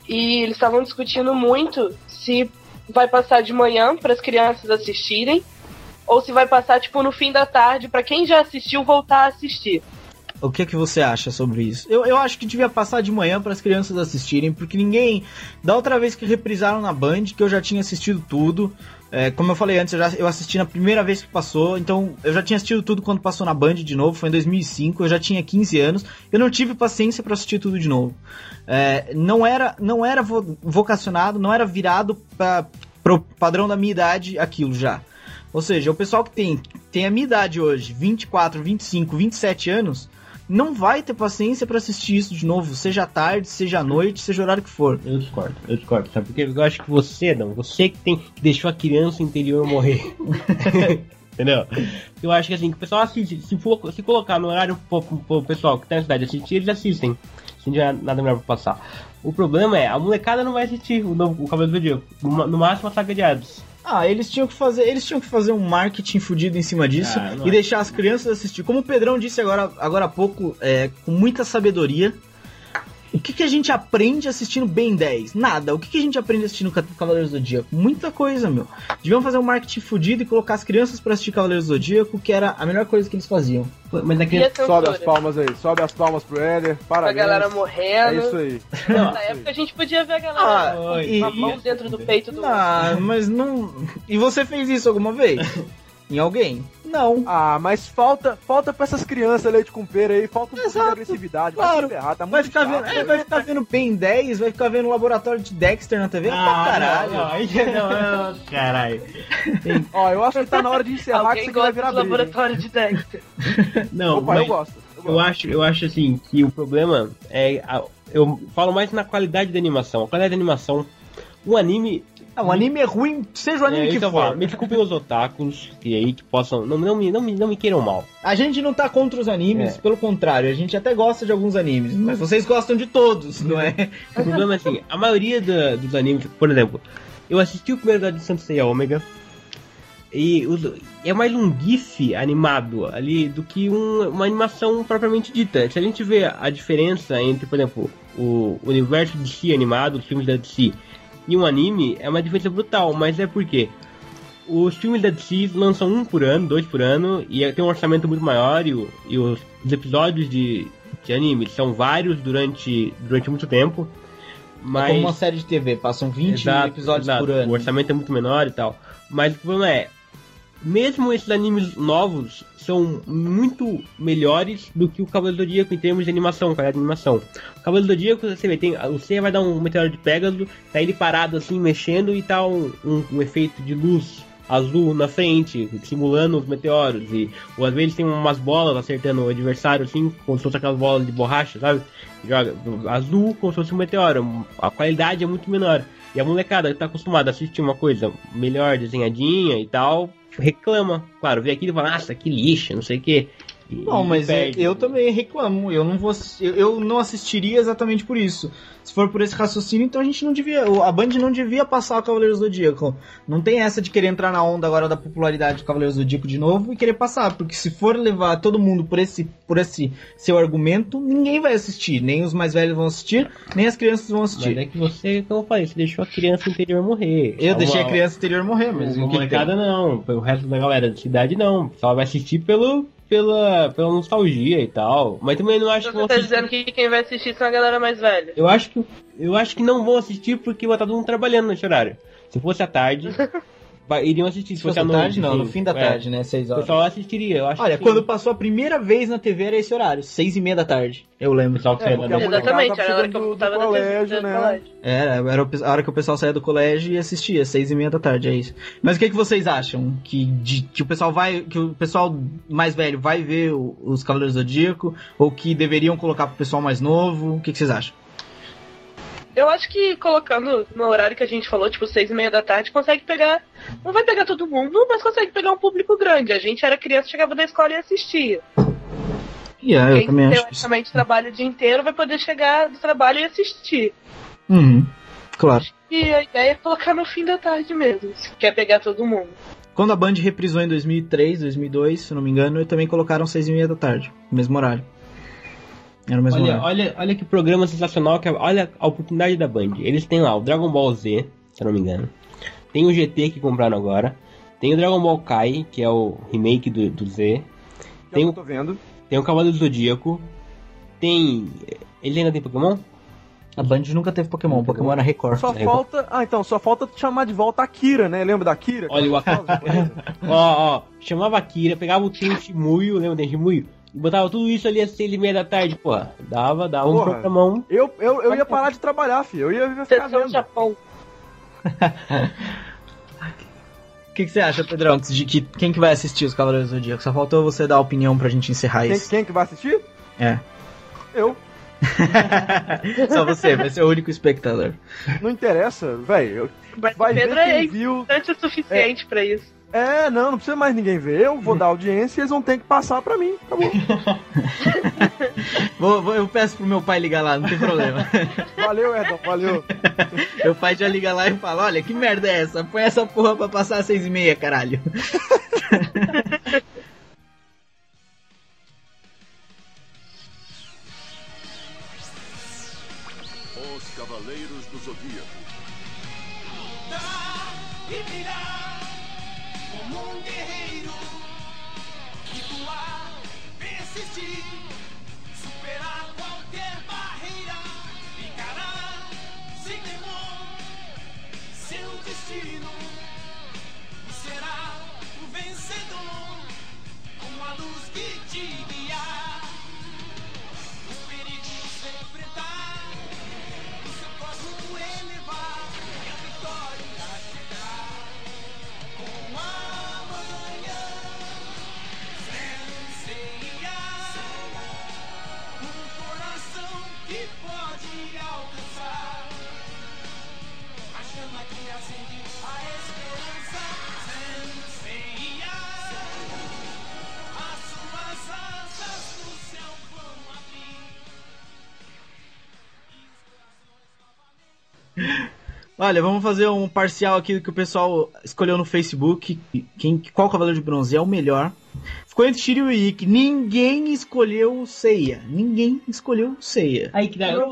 E eles estavam discutindo muito se vai passar de manhã para as crianças assistirem ou se vai passar tipo no fim da tarde para quem já assistiu voltar a assistir. O que, que você acha sobre isso? Eu, eu acho que devia passar de manhã para as crianças assistirem, porque ninguém. Da outra vez que reprisaram na Band, que eu já tinha assistido tudo. É, como eu falei antes, eu, já, eu assisti na primeira vez que passou, então eu já tinha assistido tudo quando passou na Band de novo, foi em 2005, eu já tinha 15 anos, eu não tive paciência para assistir tudo de novo. É, não era, não era vo- vocacionado, não era virado para pro padrão da minha idade aquilo já. Ou seja, o pessoal que tem, tem a minha idade hoje, 24, 25, 27 anos, não vai ter paciência pra assistir isso de novo, seja tarde, seja noite, seja o horário que for. Eu discordo, eu discordo, sabe? Porque eu acho que você, não, você que tem que deixou a criança interior morrer. Entendeu? Eu acho que assim, que o pessoal assiste, se, for, se colocar no horário pro, pro- pessoal que tá na cidade assistir, eles assistem. Se não tiver nada melhor pra passar. O problema é, a molecada não vai assistir o, novo, o Cavaleiro do Zodíaco. No, no máximo a saga de Hades. Ah, eles tinham que fazer, eles tinham que fazer um marketing fudido em cima disso Ah, e é. deixar as crianças assistir. Como o Pedrão disse agora, agora há pouco, é, com muita sabedoria. O que, que a gente aprende assistindo Ben 10? Nada. O que, que a gente aprende assistindo Ca- Cavaleiros do Zodíaco? Muita coisa, meu. Deviam fazer um marketing fudido e colocar as crianças pra assistir Cavaleiros do Zodíaco, que era a melhor coisa que eles faziam. Mas E criança. Sobe as palmas aí, sobe as palmas pro Éder, A parabéns. galera É morrendo. isso aí. Nessa época a gente podia ver a galera Ah, e- com a mão dentro do peito do Ah, mas não. E você fez isso alguma vez? em alguém? Não. Ah, mas falta, falta pra essas crianças leite com pera aí, falta um pouco de agressividade. claro. Vai ferrar, tá muito Vai ficar, chato, vendo, é, velho. vai ficar vendo Ben 10, vai ficar vendo o laboratório de Dexter na TV? Ah, pra caralho. Não, não, não, caralho. Ó, eu acho que tá na hora de encerrar que Alguém isso aqui vai virar do briga. hein? laboratório de Dexter. Não, Opa, mas eu gosto. Eu eu gosto. acho, eu acho assim que o problema é. eu falo mais na qualidade da animação. A qualidade da animação. O anime. Ah, o anime é ruim, seja o anime é, que então, for. Me desculpem os otakus e aí que possam. Não, não, me, não, me, não me queiram mal. A gente não tá contra os animes, É. pelo contrário, a gente até gosta de alguns animes, mas vocês gostam de todos, não é? O problema é assim, a maioria da- dos animes, por exemplo, eu assisti o primeiro da de Santo Seiya Ômega e os- é mais um GIF animado ali do que um- uma animação propriamente dita. Se a gente vê a diferença entre, por exemplo, o universo de si animado, os filmes da DC, e um anime, é uma diferença brutal, mas é porque os filmes da DC lançam um por ano, dois por ano, e tem um orçamento muito maior, e, o- e os, os episódios de, de anime são vários durante, durante muito tempo. Mas... Como uma série de TV, passam 20 Exato, episódios exato. por ano. O orçamento é muito menor e tal. Mas o problema é, mesmo esses animes novos são muito melhores do que o Cavaleiro do Zodíaco em termos de animação, qualidade de animação. O Cavaleiro do Zodíaco, você vê, tem, Seiya vai dar um meteoro de Pegasus, tá ele parado assim, mexendo e tá um, um- um efeito de luz azul na frente, simulando os meteoros. E ou às vezes tem umas bolas acertando o adversário, assim, como se fosse aquelas bolas de borracha, sabe? Joga azul como se fosse um meteoro. A qualidade é muito menor. E a molecada que tá acostumada a assistir uma coisa melhor desenhadinha e tal, reclama. Claro, vê aquilo e fala, nossa, que lixo, não sei o quê. E mas é- perde. eu também reclamo. Eu não vou, eu, não assistiria exatamente por isso. Se for por esse raciocínio, então a gente não devia, a Band não devia passar o Cavaleiros do Zodíaco. Não tem essa de querer entrar na onda agora da popularidade do Cavaleiros do Zodíaco de novo e querer passar, porque se for levar todo mundo por esse, por esse seu argumento, ninguém vai assistir, nem os mais velhos vão assistir, nem as crianças vão Mas assistir. é que você, como eu falei, você deixou a criança interior morrer. Eu deixei a criança interior morrer, mas Mas o molecada não, o resto da galera da cidade não. Só vai assistir pelo, pela, pela nostalgia e tal. Mas também não acho que Você tá dizendo que quem vai assistir são a galera mais velha. Eu acho que eu acho que não vão assistir porque vai estar todo mundo trabalhando nesse horário. Se fosse à tarde, vai- iriam assistir. Se, Se fosse à noite, tarde, não, assim, no fim da é. tarde, né? Seis O horas. pessoal assistiria, eu acho Olha, que quando passou a primeira vez na TV era esse horário, seis e meia da tarde. Eu o lembro. pessoal que É, porque Exatamente, era a hora que eu tava do na colégio, TV, né? colégio. Era, era o a hora que o pessoal saía do colégio e assistia, seis e meia da tarde, é isso. Mas o que, que vocês acham? Que, de- que o pessoal vai. Que o pessoal mais velho vai ver o- os Cavaleiros do Zodíaco? Ou que deveriam colocar pro pessoal mais novo? O que, que vocês acham? Eu acho que colocando no horário que a gente falou, tipo, seis e meia da tarde, consegue pegar. Não vai pegar todo mundo, mas consegue pegar um público grande. A gente era criança, chegava da escola e assistia. Yeah, eu Quem também acho isso. teoricamente trabalha o dia inteiro vai poder chegar do trabalho e assistir. Uhum, claro. E a ideia é colocar no fim da tarde mesmo, se quer pegar todo mundo. Quando a Band reprisou em 2003, 2002, se não me engano, também colocaram seis e meia da tarde, mesmo horário. Era o mesmo Olha, horário. olha, olha que programa sensacional, que, olha a oportunidade da Band. Eles têm lá o Dragon Ball Z, se eu não me engano. Tem o GT que compraram agora. Tem o Dragon Ball Kai, que é o remake do, do Z. Tem Eu o, tô vendo. tem o Cavaleiro do Zodíaco. Tem. Ele ainda tem Pokémon? A Band nunca teve Pokémon, Pokémon era Record. Só É, falta. Ah, então, só falta chamar de volta a Kira, né? Lembra da Kira? Olha o Ó, ó, chamava a Kira, pegava o Shimuyo, lembra do Shimuyo? E botava tudo isso ali às seis e meia da tarde, porra. Dava, dava um Porra. programão. Eu, eu, eu ia parar de trabalhar, filho. Eu ia ficar Sessão vendo. Japão. O que, que você acha, Pedrão, de que quem que vai assistir os Cavaleiros do Zodíaco? Só faltou você dar a opinião pra gente encerrar Quem, isso. quem que vai assistir? É. Eu. Só você, vai ser o único espectador. Não interessa, velho. Mas Vai o ver Pedro quem é viu. importante o suficiente pra isso. É, não, não precisa mais ninguém ver. Eu vou dar audiência e eles vão ter que passar pra mim. Acabou. Vou, vou- eu peço pro meu pai ligar lá, não tem problema. Valeu, Edão, valeu. meu pai já liga lá e fala: Olha, que merda é essa? Põe essa porra pra passar às seis e meia, caralho. Os Cavaleiros do Zodíaco. e Olha, vamos fazer um parcial aqui do que o pessoal escolheu no Facebook. Quem, qual Cavaleiro de Bronze é o melhor? Ficou entre Shiryu e Ikki. Ninguém escolheu o Seiya. Ninguém escolheu o Seiya. Aí que dá. Eu é o.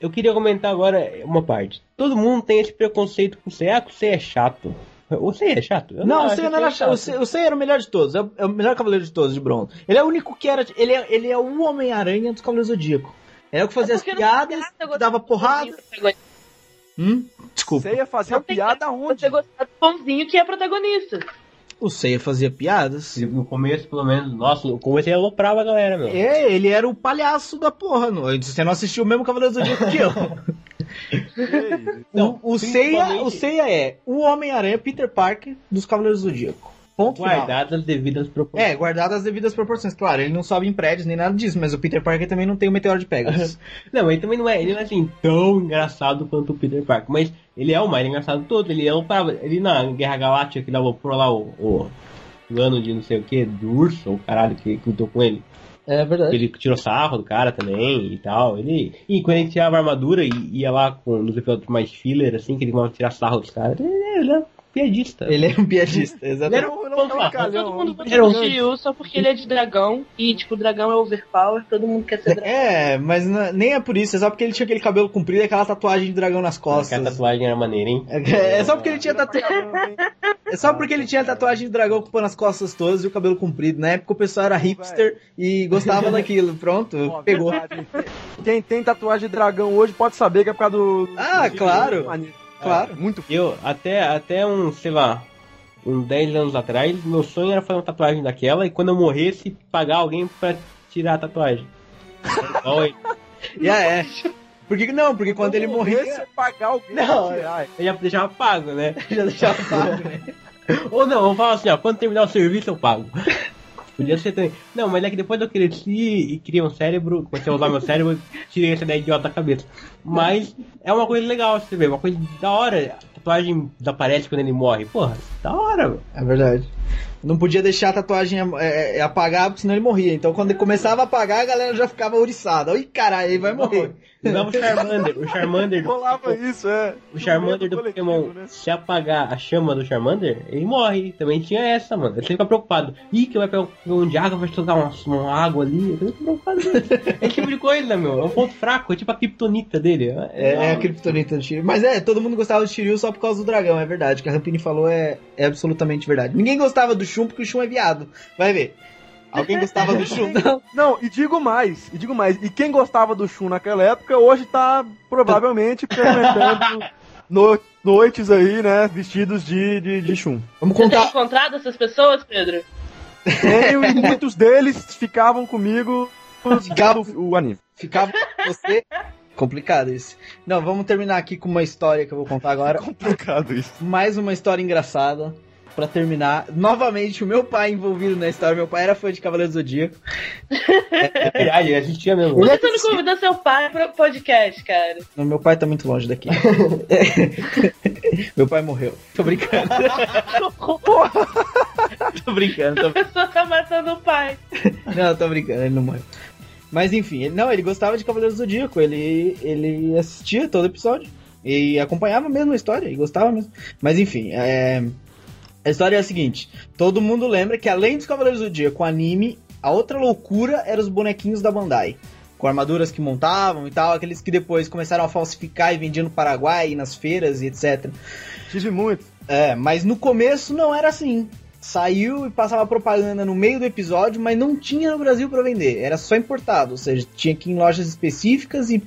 Eu queria comentar agora uma parte. Todo mundo tem esse preconceito com o Seiya, que o Seiya é chato. O Seiya é chato? Eu Não, o acho Seiya não era chato. O Seiya- O Seiya era o melhor de todos. É o, é o melhor Cavaleiro de todos de bronze. Ele é o único que era. Ele é, ele é o Homem-Aranha dos Cavaleiros do Zodíaco. É o que fazia É as piadas, que dava porrada. Hum? Desculpa. Você ia fazer Não a piada onde? Você gostar do pãozinho que é protagonista. O Seiya fazia piadas. No começo, pelo menos, nossa, no começo ele aloprava a galera, meu. É, ele era o palhaço da porra. Não. Você não assistiu o mesmo Cavaleiro do Zodíaco que eu. Não, o, o, Seiya, o Seiya é o Homem-Aranha Peter Parker dos Cavaleiros do Zodíaco. Ponto final. Guardadas as devidas proporções. É, guardadas as devidas proporções. Claro, ele não sobe em prédios nem nada disso, mas o Peter Parker também não tem o meteoro de Pegasus. Não, ele também não é, ele não é assim tão engraçado quanto o Peter Parker, mas ele é o mais engraçado de todo. Ele é um para ele na Guerra Galáctica que dava por lá o, o plano de não sei o que, do urso, o caralho que, que lutou com ele. É verdade. Ele tirou sarro do cara também e tal. Ele, e quando ele tirava a armadura e ia lá com, nos episódios mais filler, assim, que ele ia tirar sarro dos caras, ele, ele é piadista. Ele é um piadista, exatamente. era um Ele é um fanfarrão. calhão, Todo mundo um Era um- do Shiryu só porque ele é de dragão. E, tipo, o dragão é overpower, todo mundo quer ser dragão. É, mas não- nem é por isso, é só porque ele tinha aquele cabelo comprido e aquela tatuagem de dragão nas costas. Aquela tatuagem era maneira, hein? É, é só porque ele tinha tatuagem. É só porque ele tinha tatuagem de dragão ocupando as costas todas e o cabelo comprido. Na época o pessoal era hipster e gostava daquilo. Pronto, Ó, pegou. verdade. Quem tem tatuagem de dragão hoje pode saber que é por causa do. Ah, do- claro. Maneiro. Claro. É, muito Eu, até, até um, sei lá, uns 10 anos atrás, meu sonho era fazer uma tatuagem daquela e quando eu morresse, pagar alguém pra tirar a tatuagem. Ele. E ah, é. Porque, não, porque quando ele Esse morria. é pagar alguém. Não, pra tirar. Eu já deixava pago, né? Já deixava pago, né? Ou não, vamos falar assim, ó, quando terminar o serviço eu pago. Podia ser também. Não, mas é que depois eu cresci e criei um cérebro, comecei a usar meu cérebro, eu tirei essa ideia idiota da cabeça. Mas é uma coisa legal você ver, uma coisa da hora. A tatuagem desaparece quando ele morre. Porra, da hora, meu. É verdade. Não podia deixar a tatuagem é, é, apagar, porque senão ele morria. Então quando ele começava a apagar, a galera já ficava ouriçada. Oi, caralho, ele vai morrer. Usava o Charmander. O Charmander do Rolava isso, é. O Charmander do Coletivo, Pokémon, né? se apagar a chama do Charmander, ele morre. Também tinha essa, mano. Ele sempre fica preocupado. Ih, que vai pegar um de água, vai jogar uma, uma água ali. Eu fico preocupado. é tipo de coisa, meu. É um ponto fraco, é tipo a kryptonita dele. É, é a criptonita do Shiryu. Mas é, todo mundo gostava do Shiryu só por causa do dragão, é verdade. O que a Rampini falou é, é absolutamente verdade. Ninguém gostava do Shun porque o Shun é viado. Vai ver. Alguém gostava do Shun? Não. Não, e digo mais, e digo mais, e quem gostava do Shun naquela época, hoje tá provavelmente frequentando no- noites aí, né, vestidos de, de, de Shun. Vamos Você tem contar. encontrado essas pessoas, Pedro? Tenho, e muitos deles ficavam comigo Ficavam- o, o anime. Ficava com você. Complicado isso. Não, vamos terminar aqui com uma história que eu vou contar agora. Complicado isso. Mais uma história engraçada. Pra terminar, novamente o meu pai envolvido na história. Meu pai era fã de Cavaleiro do Zodíaco. É verdade, ele assistia mesmo. Por que você não convidou seu pai pro podcast, cara? Não, meu pai tá muito longe daqui. meu pai morreu. Tô brincando. tô brincando, tô A pessoa tá matando o pai. Não, tô brincando, ele não morreu. Mas enfim, ele, não, ele gostava de Cavaleiros do Zodíaco, ele, ele assistia todo episódio. E acompanhava mesmo a história, e gostava mesmo. Mas enfim, é, a história é a seguinte: todo mundo lembra que além dos Cavaleiros do Zodíaco, o anime, a outra loucura era os bonequinhos da Bandai. Com armaduras que montavam e tal, aqueles que depois começaram a falsificar e vendiam no Paraguai, nas feiras e etc. Tive muito. É, mas no começo não era assim. Saiu e passava propaganda no meio do episódio, mas não tinha no Brasil para vender. Era só importado, ou seja, tinha que ir em lojas específicas e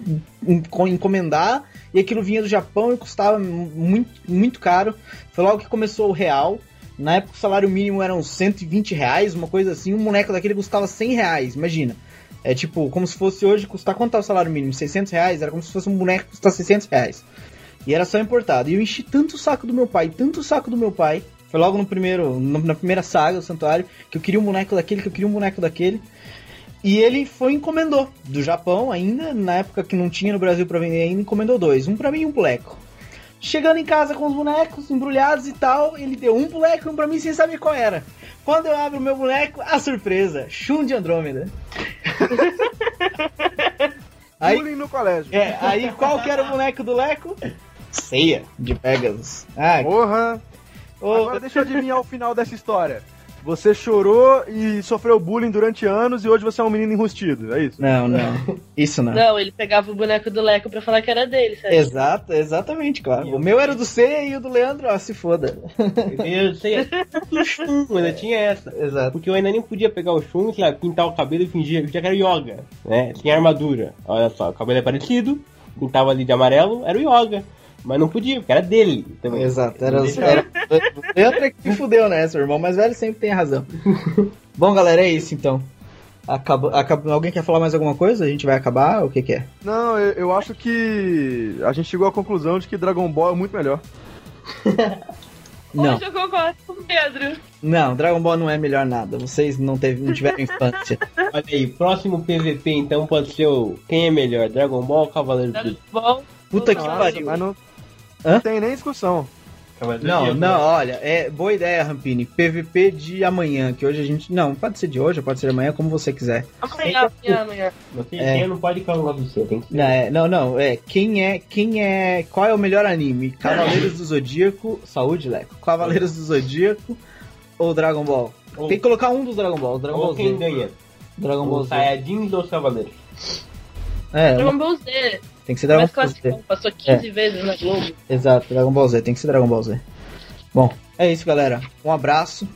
enco- encomendar. E aquilo vinha do Japão e custava muito, muito caro. Foi logo que começou o real. Na época o salário mínimo era uns 120 reais, uma coisa assim. Um boneco daquele custava 100 reais, imagina. É tipo, como se fosse hoje custar quanto tá o salário mínimo? 600 reais? Era como se fosse um boneco que custasse 600 reais. E era só importado. E eu enchi tanto o saco do meu pai, tanto o saco do meu pai. Foi logo no primeiro, na primeira saga do Santuário, que eu queria um boneco daquele, que eu queria um boneco daquele. E ele foi e encomendou do Japão ainda, na época que não tinha no Brasil pra vender ainda, encomendou dois, um pra mim e um pro Leco. Chegando em casa com os bonecos embrulhados e tal, ele deu um pro Leco e um pra mim sem saber qual era. Quando eu abro o meu boneco, a surpresa, Shun de Andrômeda. Aí, Bullying no colégio. é, aí qual que era o boneco do Leco? Ceia, de Pegasus. Ah, Porra. ô, Agora deixa eu adivinhar o final dessa história. Você chorou e sofreu bullying durante anos e hoje você é um menino enrustido, é isso? Não, não. Isso não. Não, ele pegava o boneco do Leco pra falar que era dele, sabe? Exato, exatamente, claro. O meu era do C e o do Leandro, ó, se foda. Eu sei, do Shun, ainda tinha essa. Exato. Porque eu ainda nem podia pegar o Shun, sei lá, pintar o cabelo e fingir fingia que era Yoga, né? Tinha armadura. Olha só, o cabelo é parecido, pintava ali de amarelo, era o Yoga. Mas não podia, porque era dele também. Exato, era, era o Leandro é que me fudeu, né? Seu irmão mais velho sempre tem razão. Bom, galera, é isso então. Acaba, acaba- alguém quer falar mais alguma coisa? A gente vai acabar? O que, que é? Não, eu, eu acho que a gente chegou à conclusão de que Dragon Ball é muito melhor. Não, Hoje eu concordo com o Pedro. não, Dragon Ball não é melhor nada. Vocês não, teve, não tiveram infância. Olha aí, próximo PVP então pode ser o. Quem é melhor? Dragon Ball ou Cavaleiro do Dragon Ball. Puta que pariu. Mas não, Hã? não tem nem discussão. Cavaleiro Não, não, olha, é boa ideia, Rampini. PVP de amanhã, que hoje a gente. Não, pode ser de hoje, pode ser de amanhã, como você quiser. Amanhã, amanhã, amanhã. Você É. não pode ficar no você, tem que ser. Não, é, não, não, é. Quem é. Quem é. Qual é o melhor anime? Cavaleiros do Zodíaco. Saúde, Leco. Cavaleiros do Zodíaco ou Dragon Ball? Ou- Tem que colocar um dos Dragon Ball. Dragon Ou Ball quem Z. ganha? Dragon Ball Os Z. Saiyajins ou os Cavaleiros? É, Dragon Ball Z. tem que ser Dragon Ball Z. classicão, passou 15 vezes na Globo. Exato, Dragon Ball Z, tem que ser Dragon Ball Z. Bom, é isso, galera. Um abraço,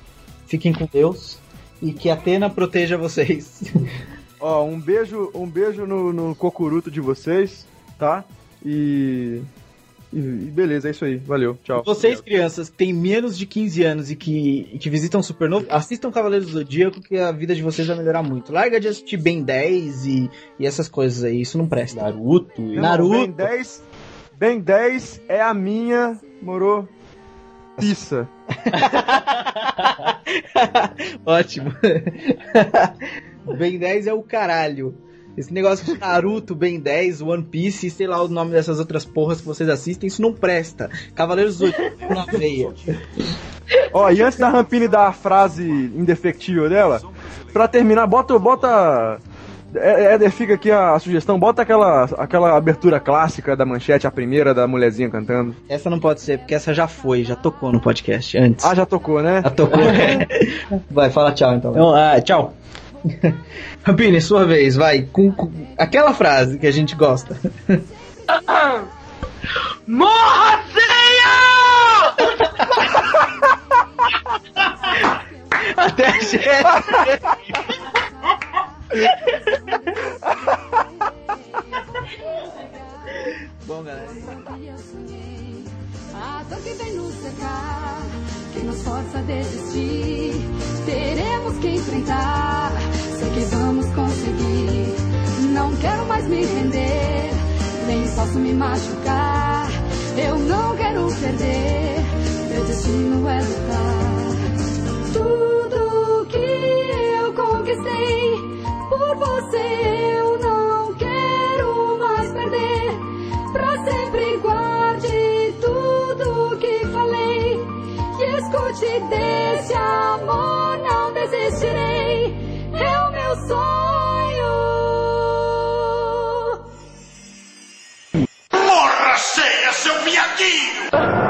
fiquem com Deus e que a Atena proteja vocês. Ó, um beijo, um beijo no, no cocuruto de vocês, tá? E, e. beleza, é isso aí. Valeu, tchau. Vocês, crianças, que têm menos de 15 anos e que, e que visitam Supernovo, assistam Cavaleiros do Zodíaco que a vida de vocês vai melhorar muito. Larga de assistir Ben 10 e, e essas coisas aí, isso não presta. Naruto. Não, Naruto. Ben 10, Ben 10 é a minha, moro? Pissa. Ótimo. ben 10 é o caralho. Esse negócio de Naruto, Ben 10, One Piece, sei lá o nome dessas outras porras que vocês assistem, isso não presta. Cavaleiros do Zodíaco na veia. Ó, e antes da Rampini dar a frase indefectível dela, pra terminar, bota. bota é, é, fica aqui a, a sugestão, bota aquela, aquela abertura clássica da manchete, a primeira da mulherzinha cantando. Essa não pode ser, porque essa já foi, já tocou no podcast antes. Ah, já tocou, né? Já tocou. vai, fala tchau então. Então, ah, tchau. Rampini, sua vez, vai. Com, com aquela frase que a gente gosta. Morra, Senhor! Até a gente. Bom, galera. Eu sonhei a dor que vem nos cercar, que nos força a desistir teremos que enfrentar. Sei que vamos conseguir. Não quero mais me render, nem posso me machucar. Eu não quero perder. Meu destino é lutar. Tudo que eu conquistei por você. Escute desse amor, não desistirei. É o meu sonho. Morra cheia, seu viadinho!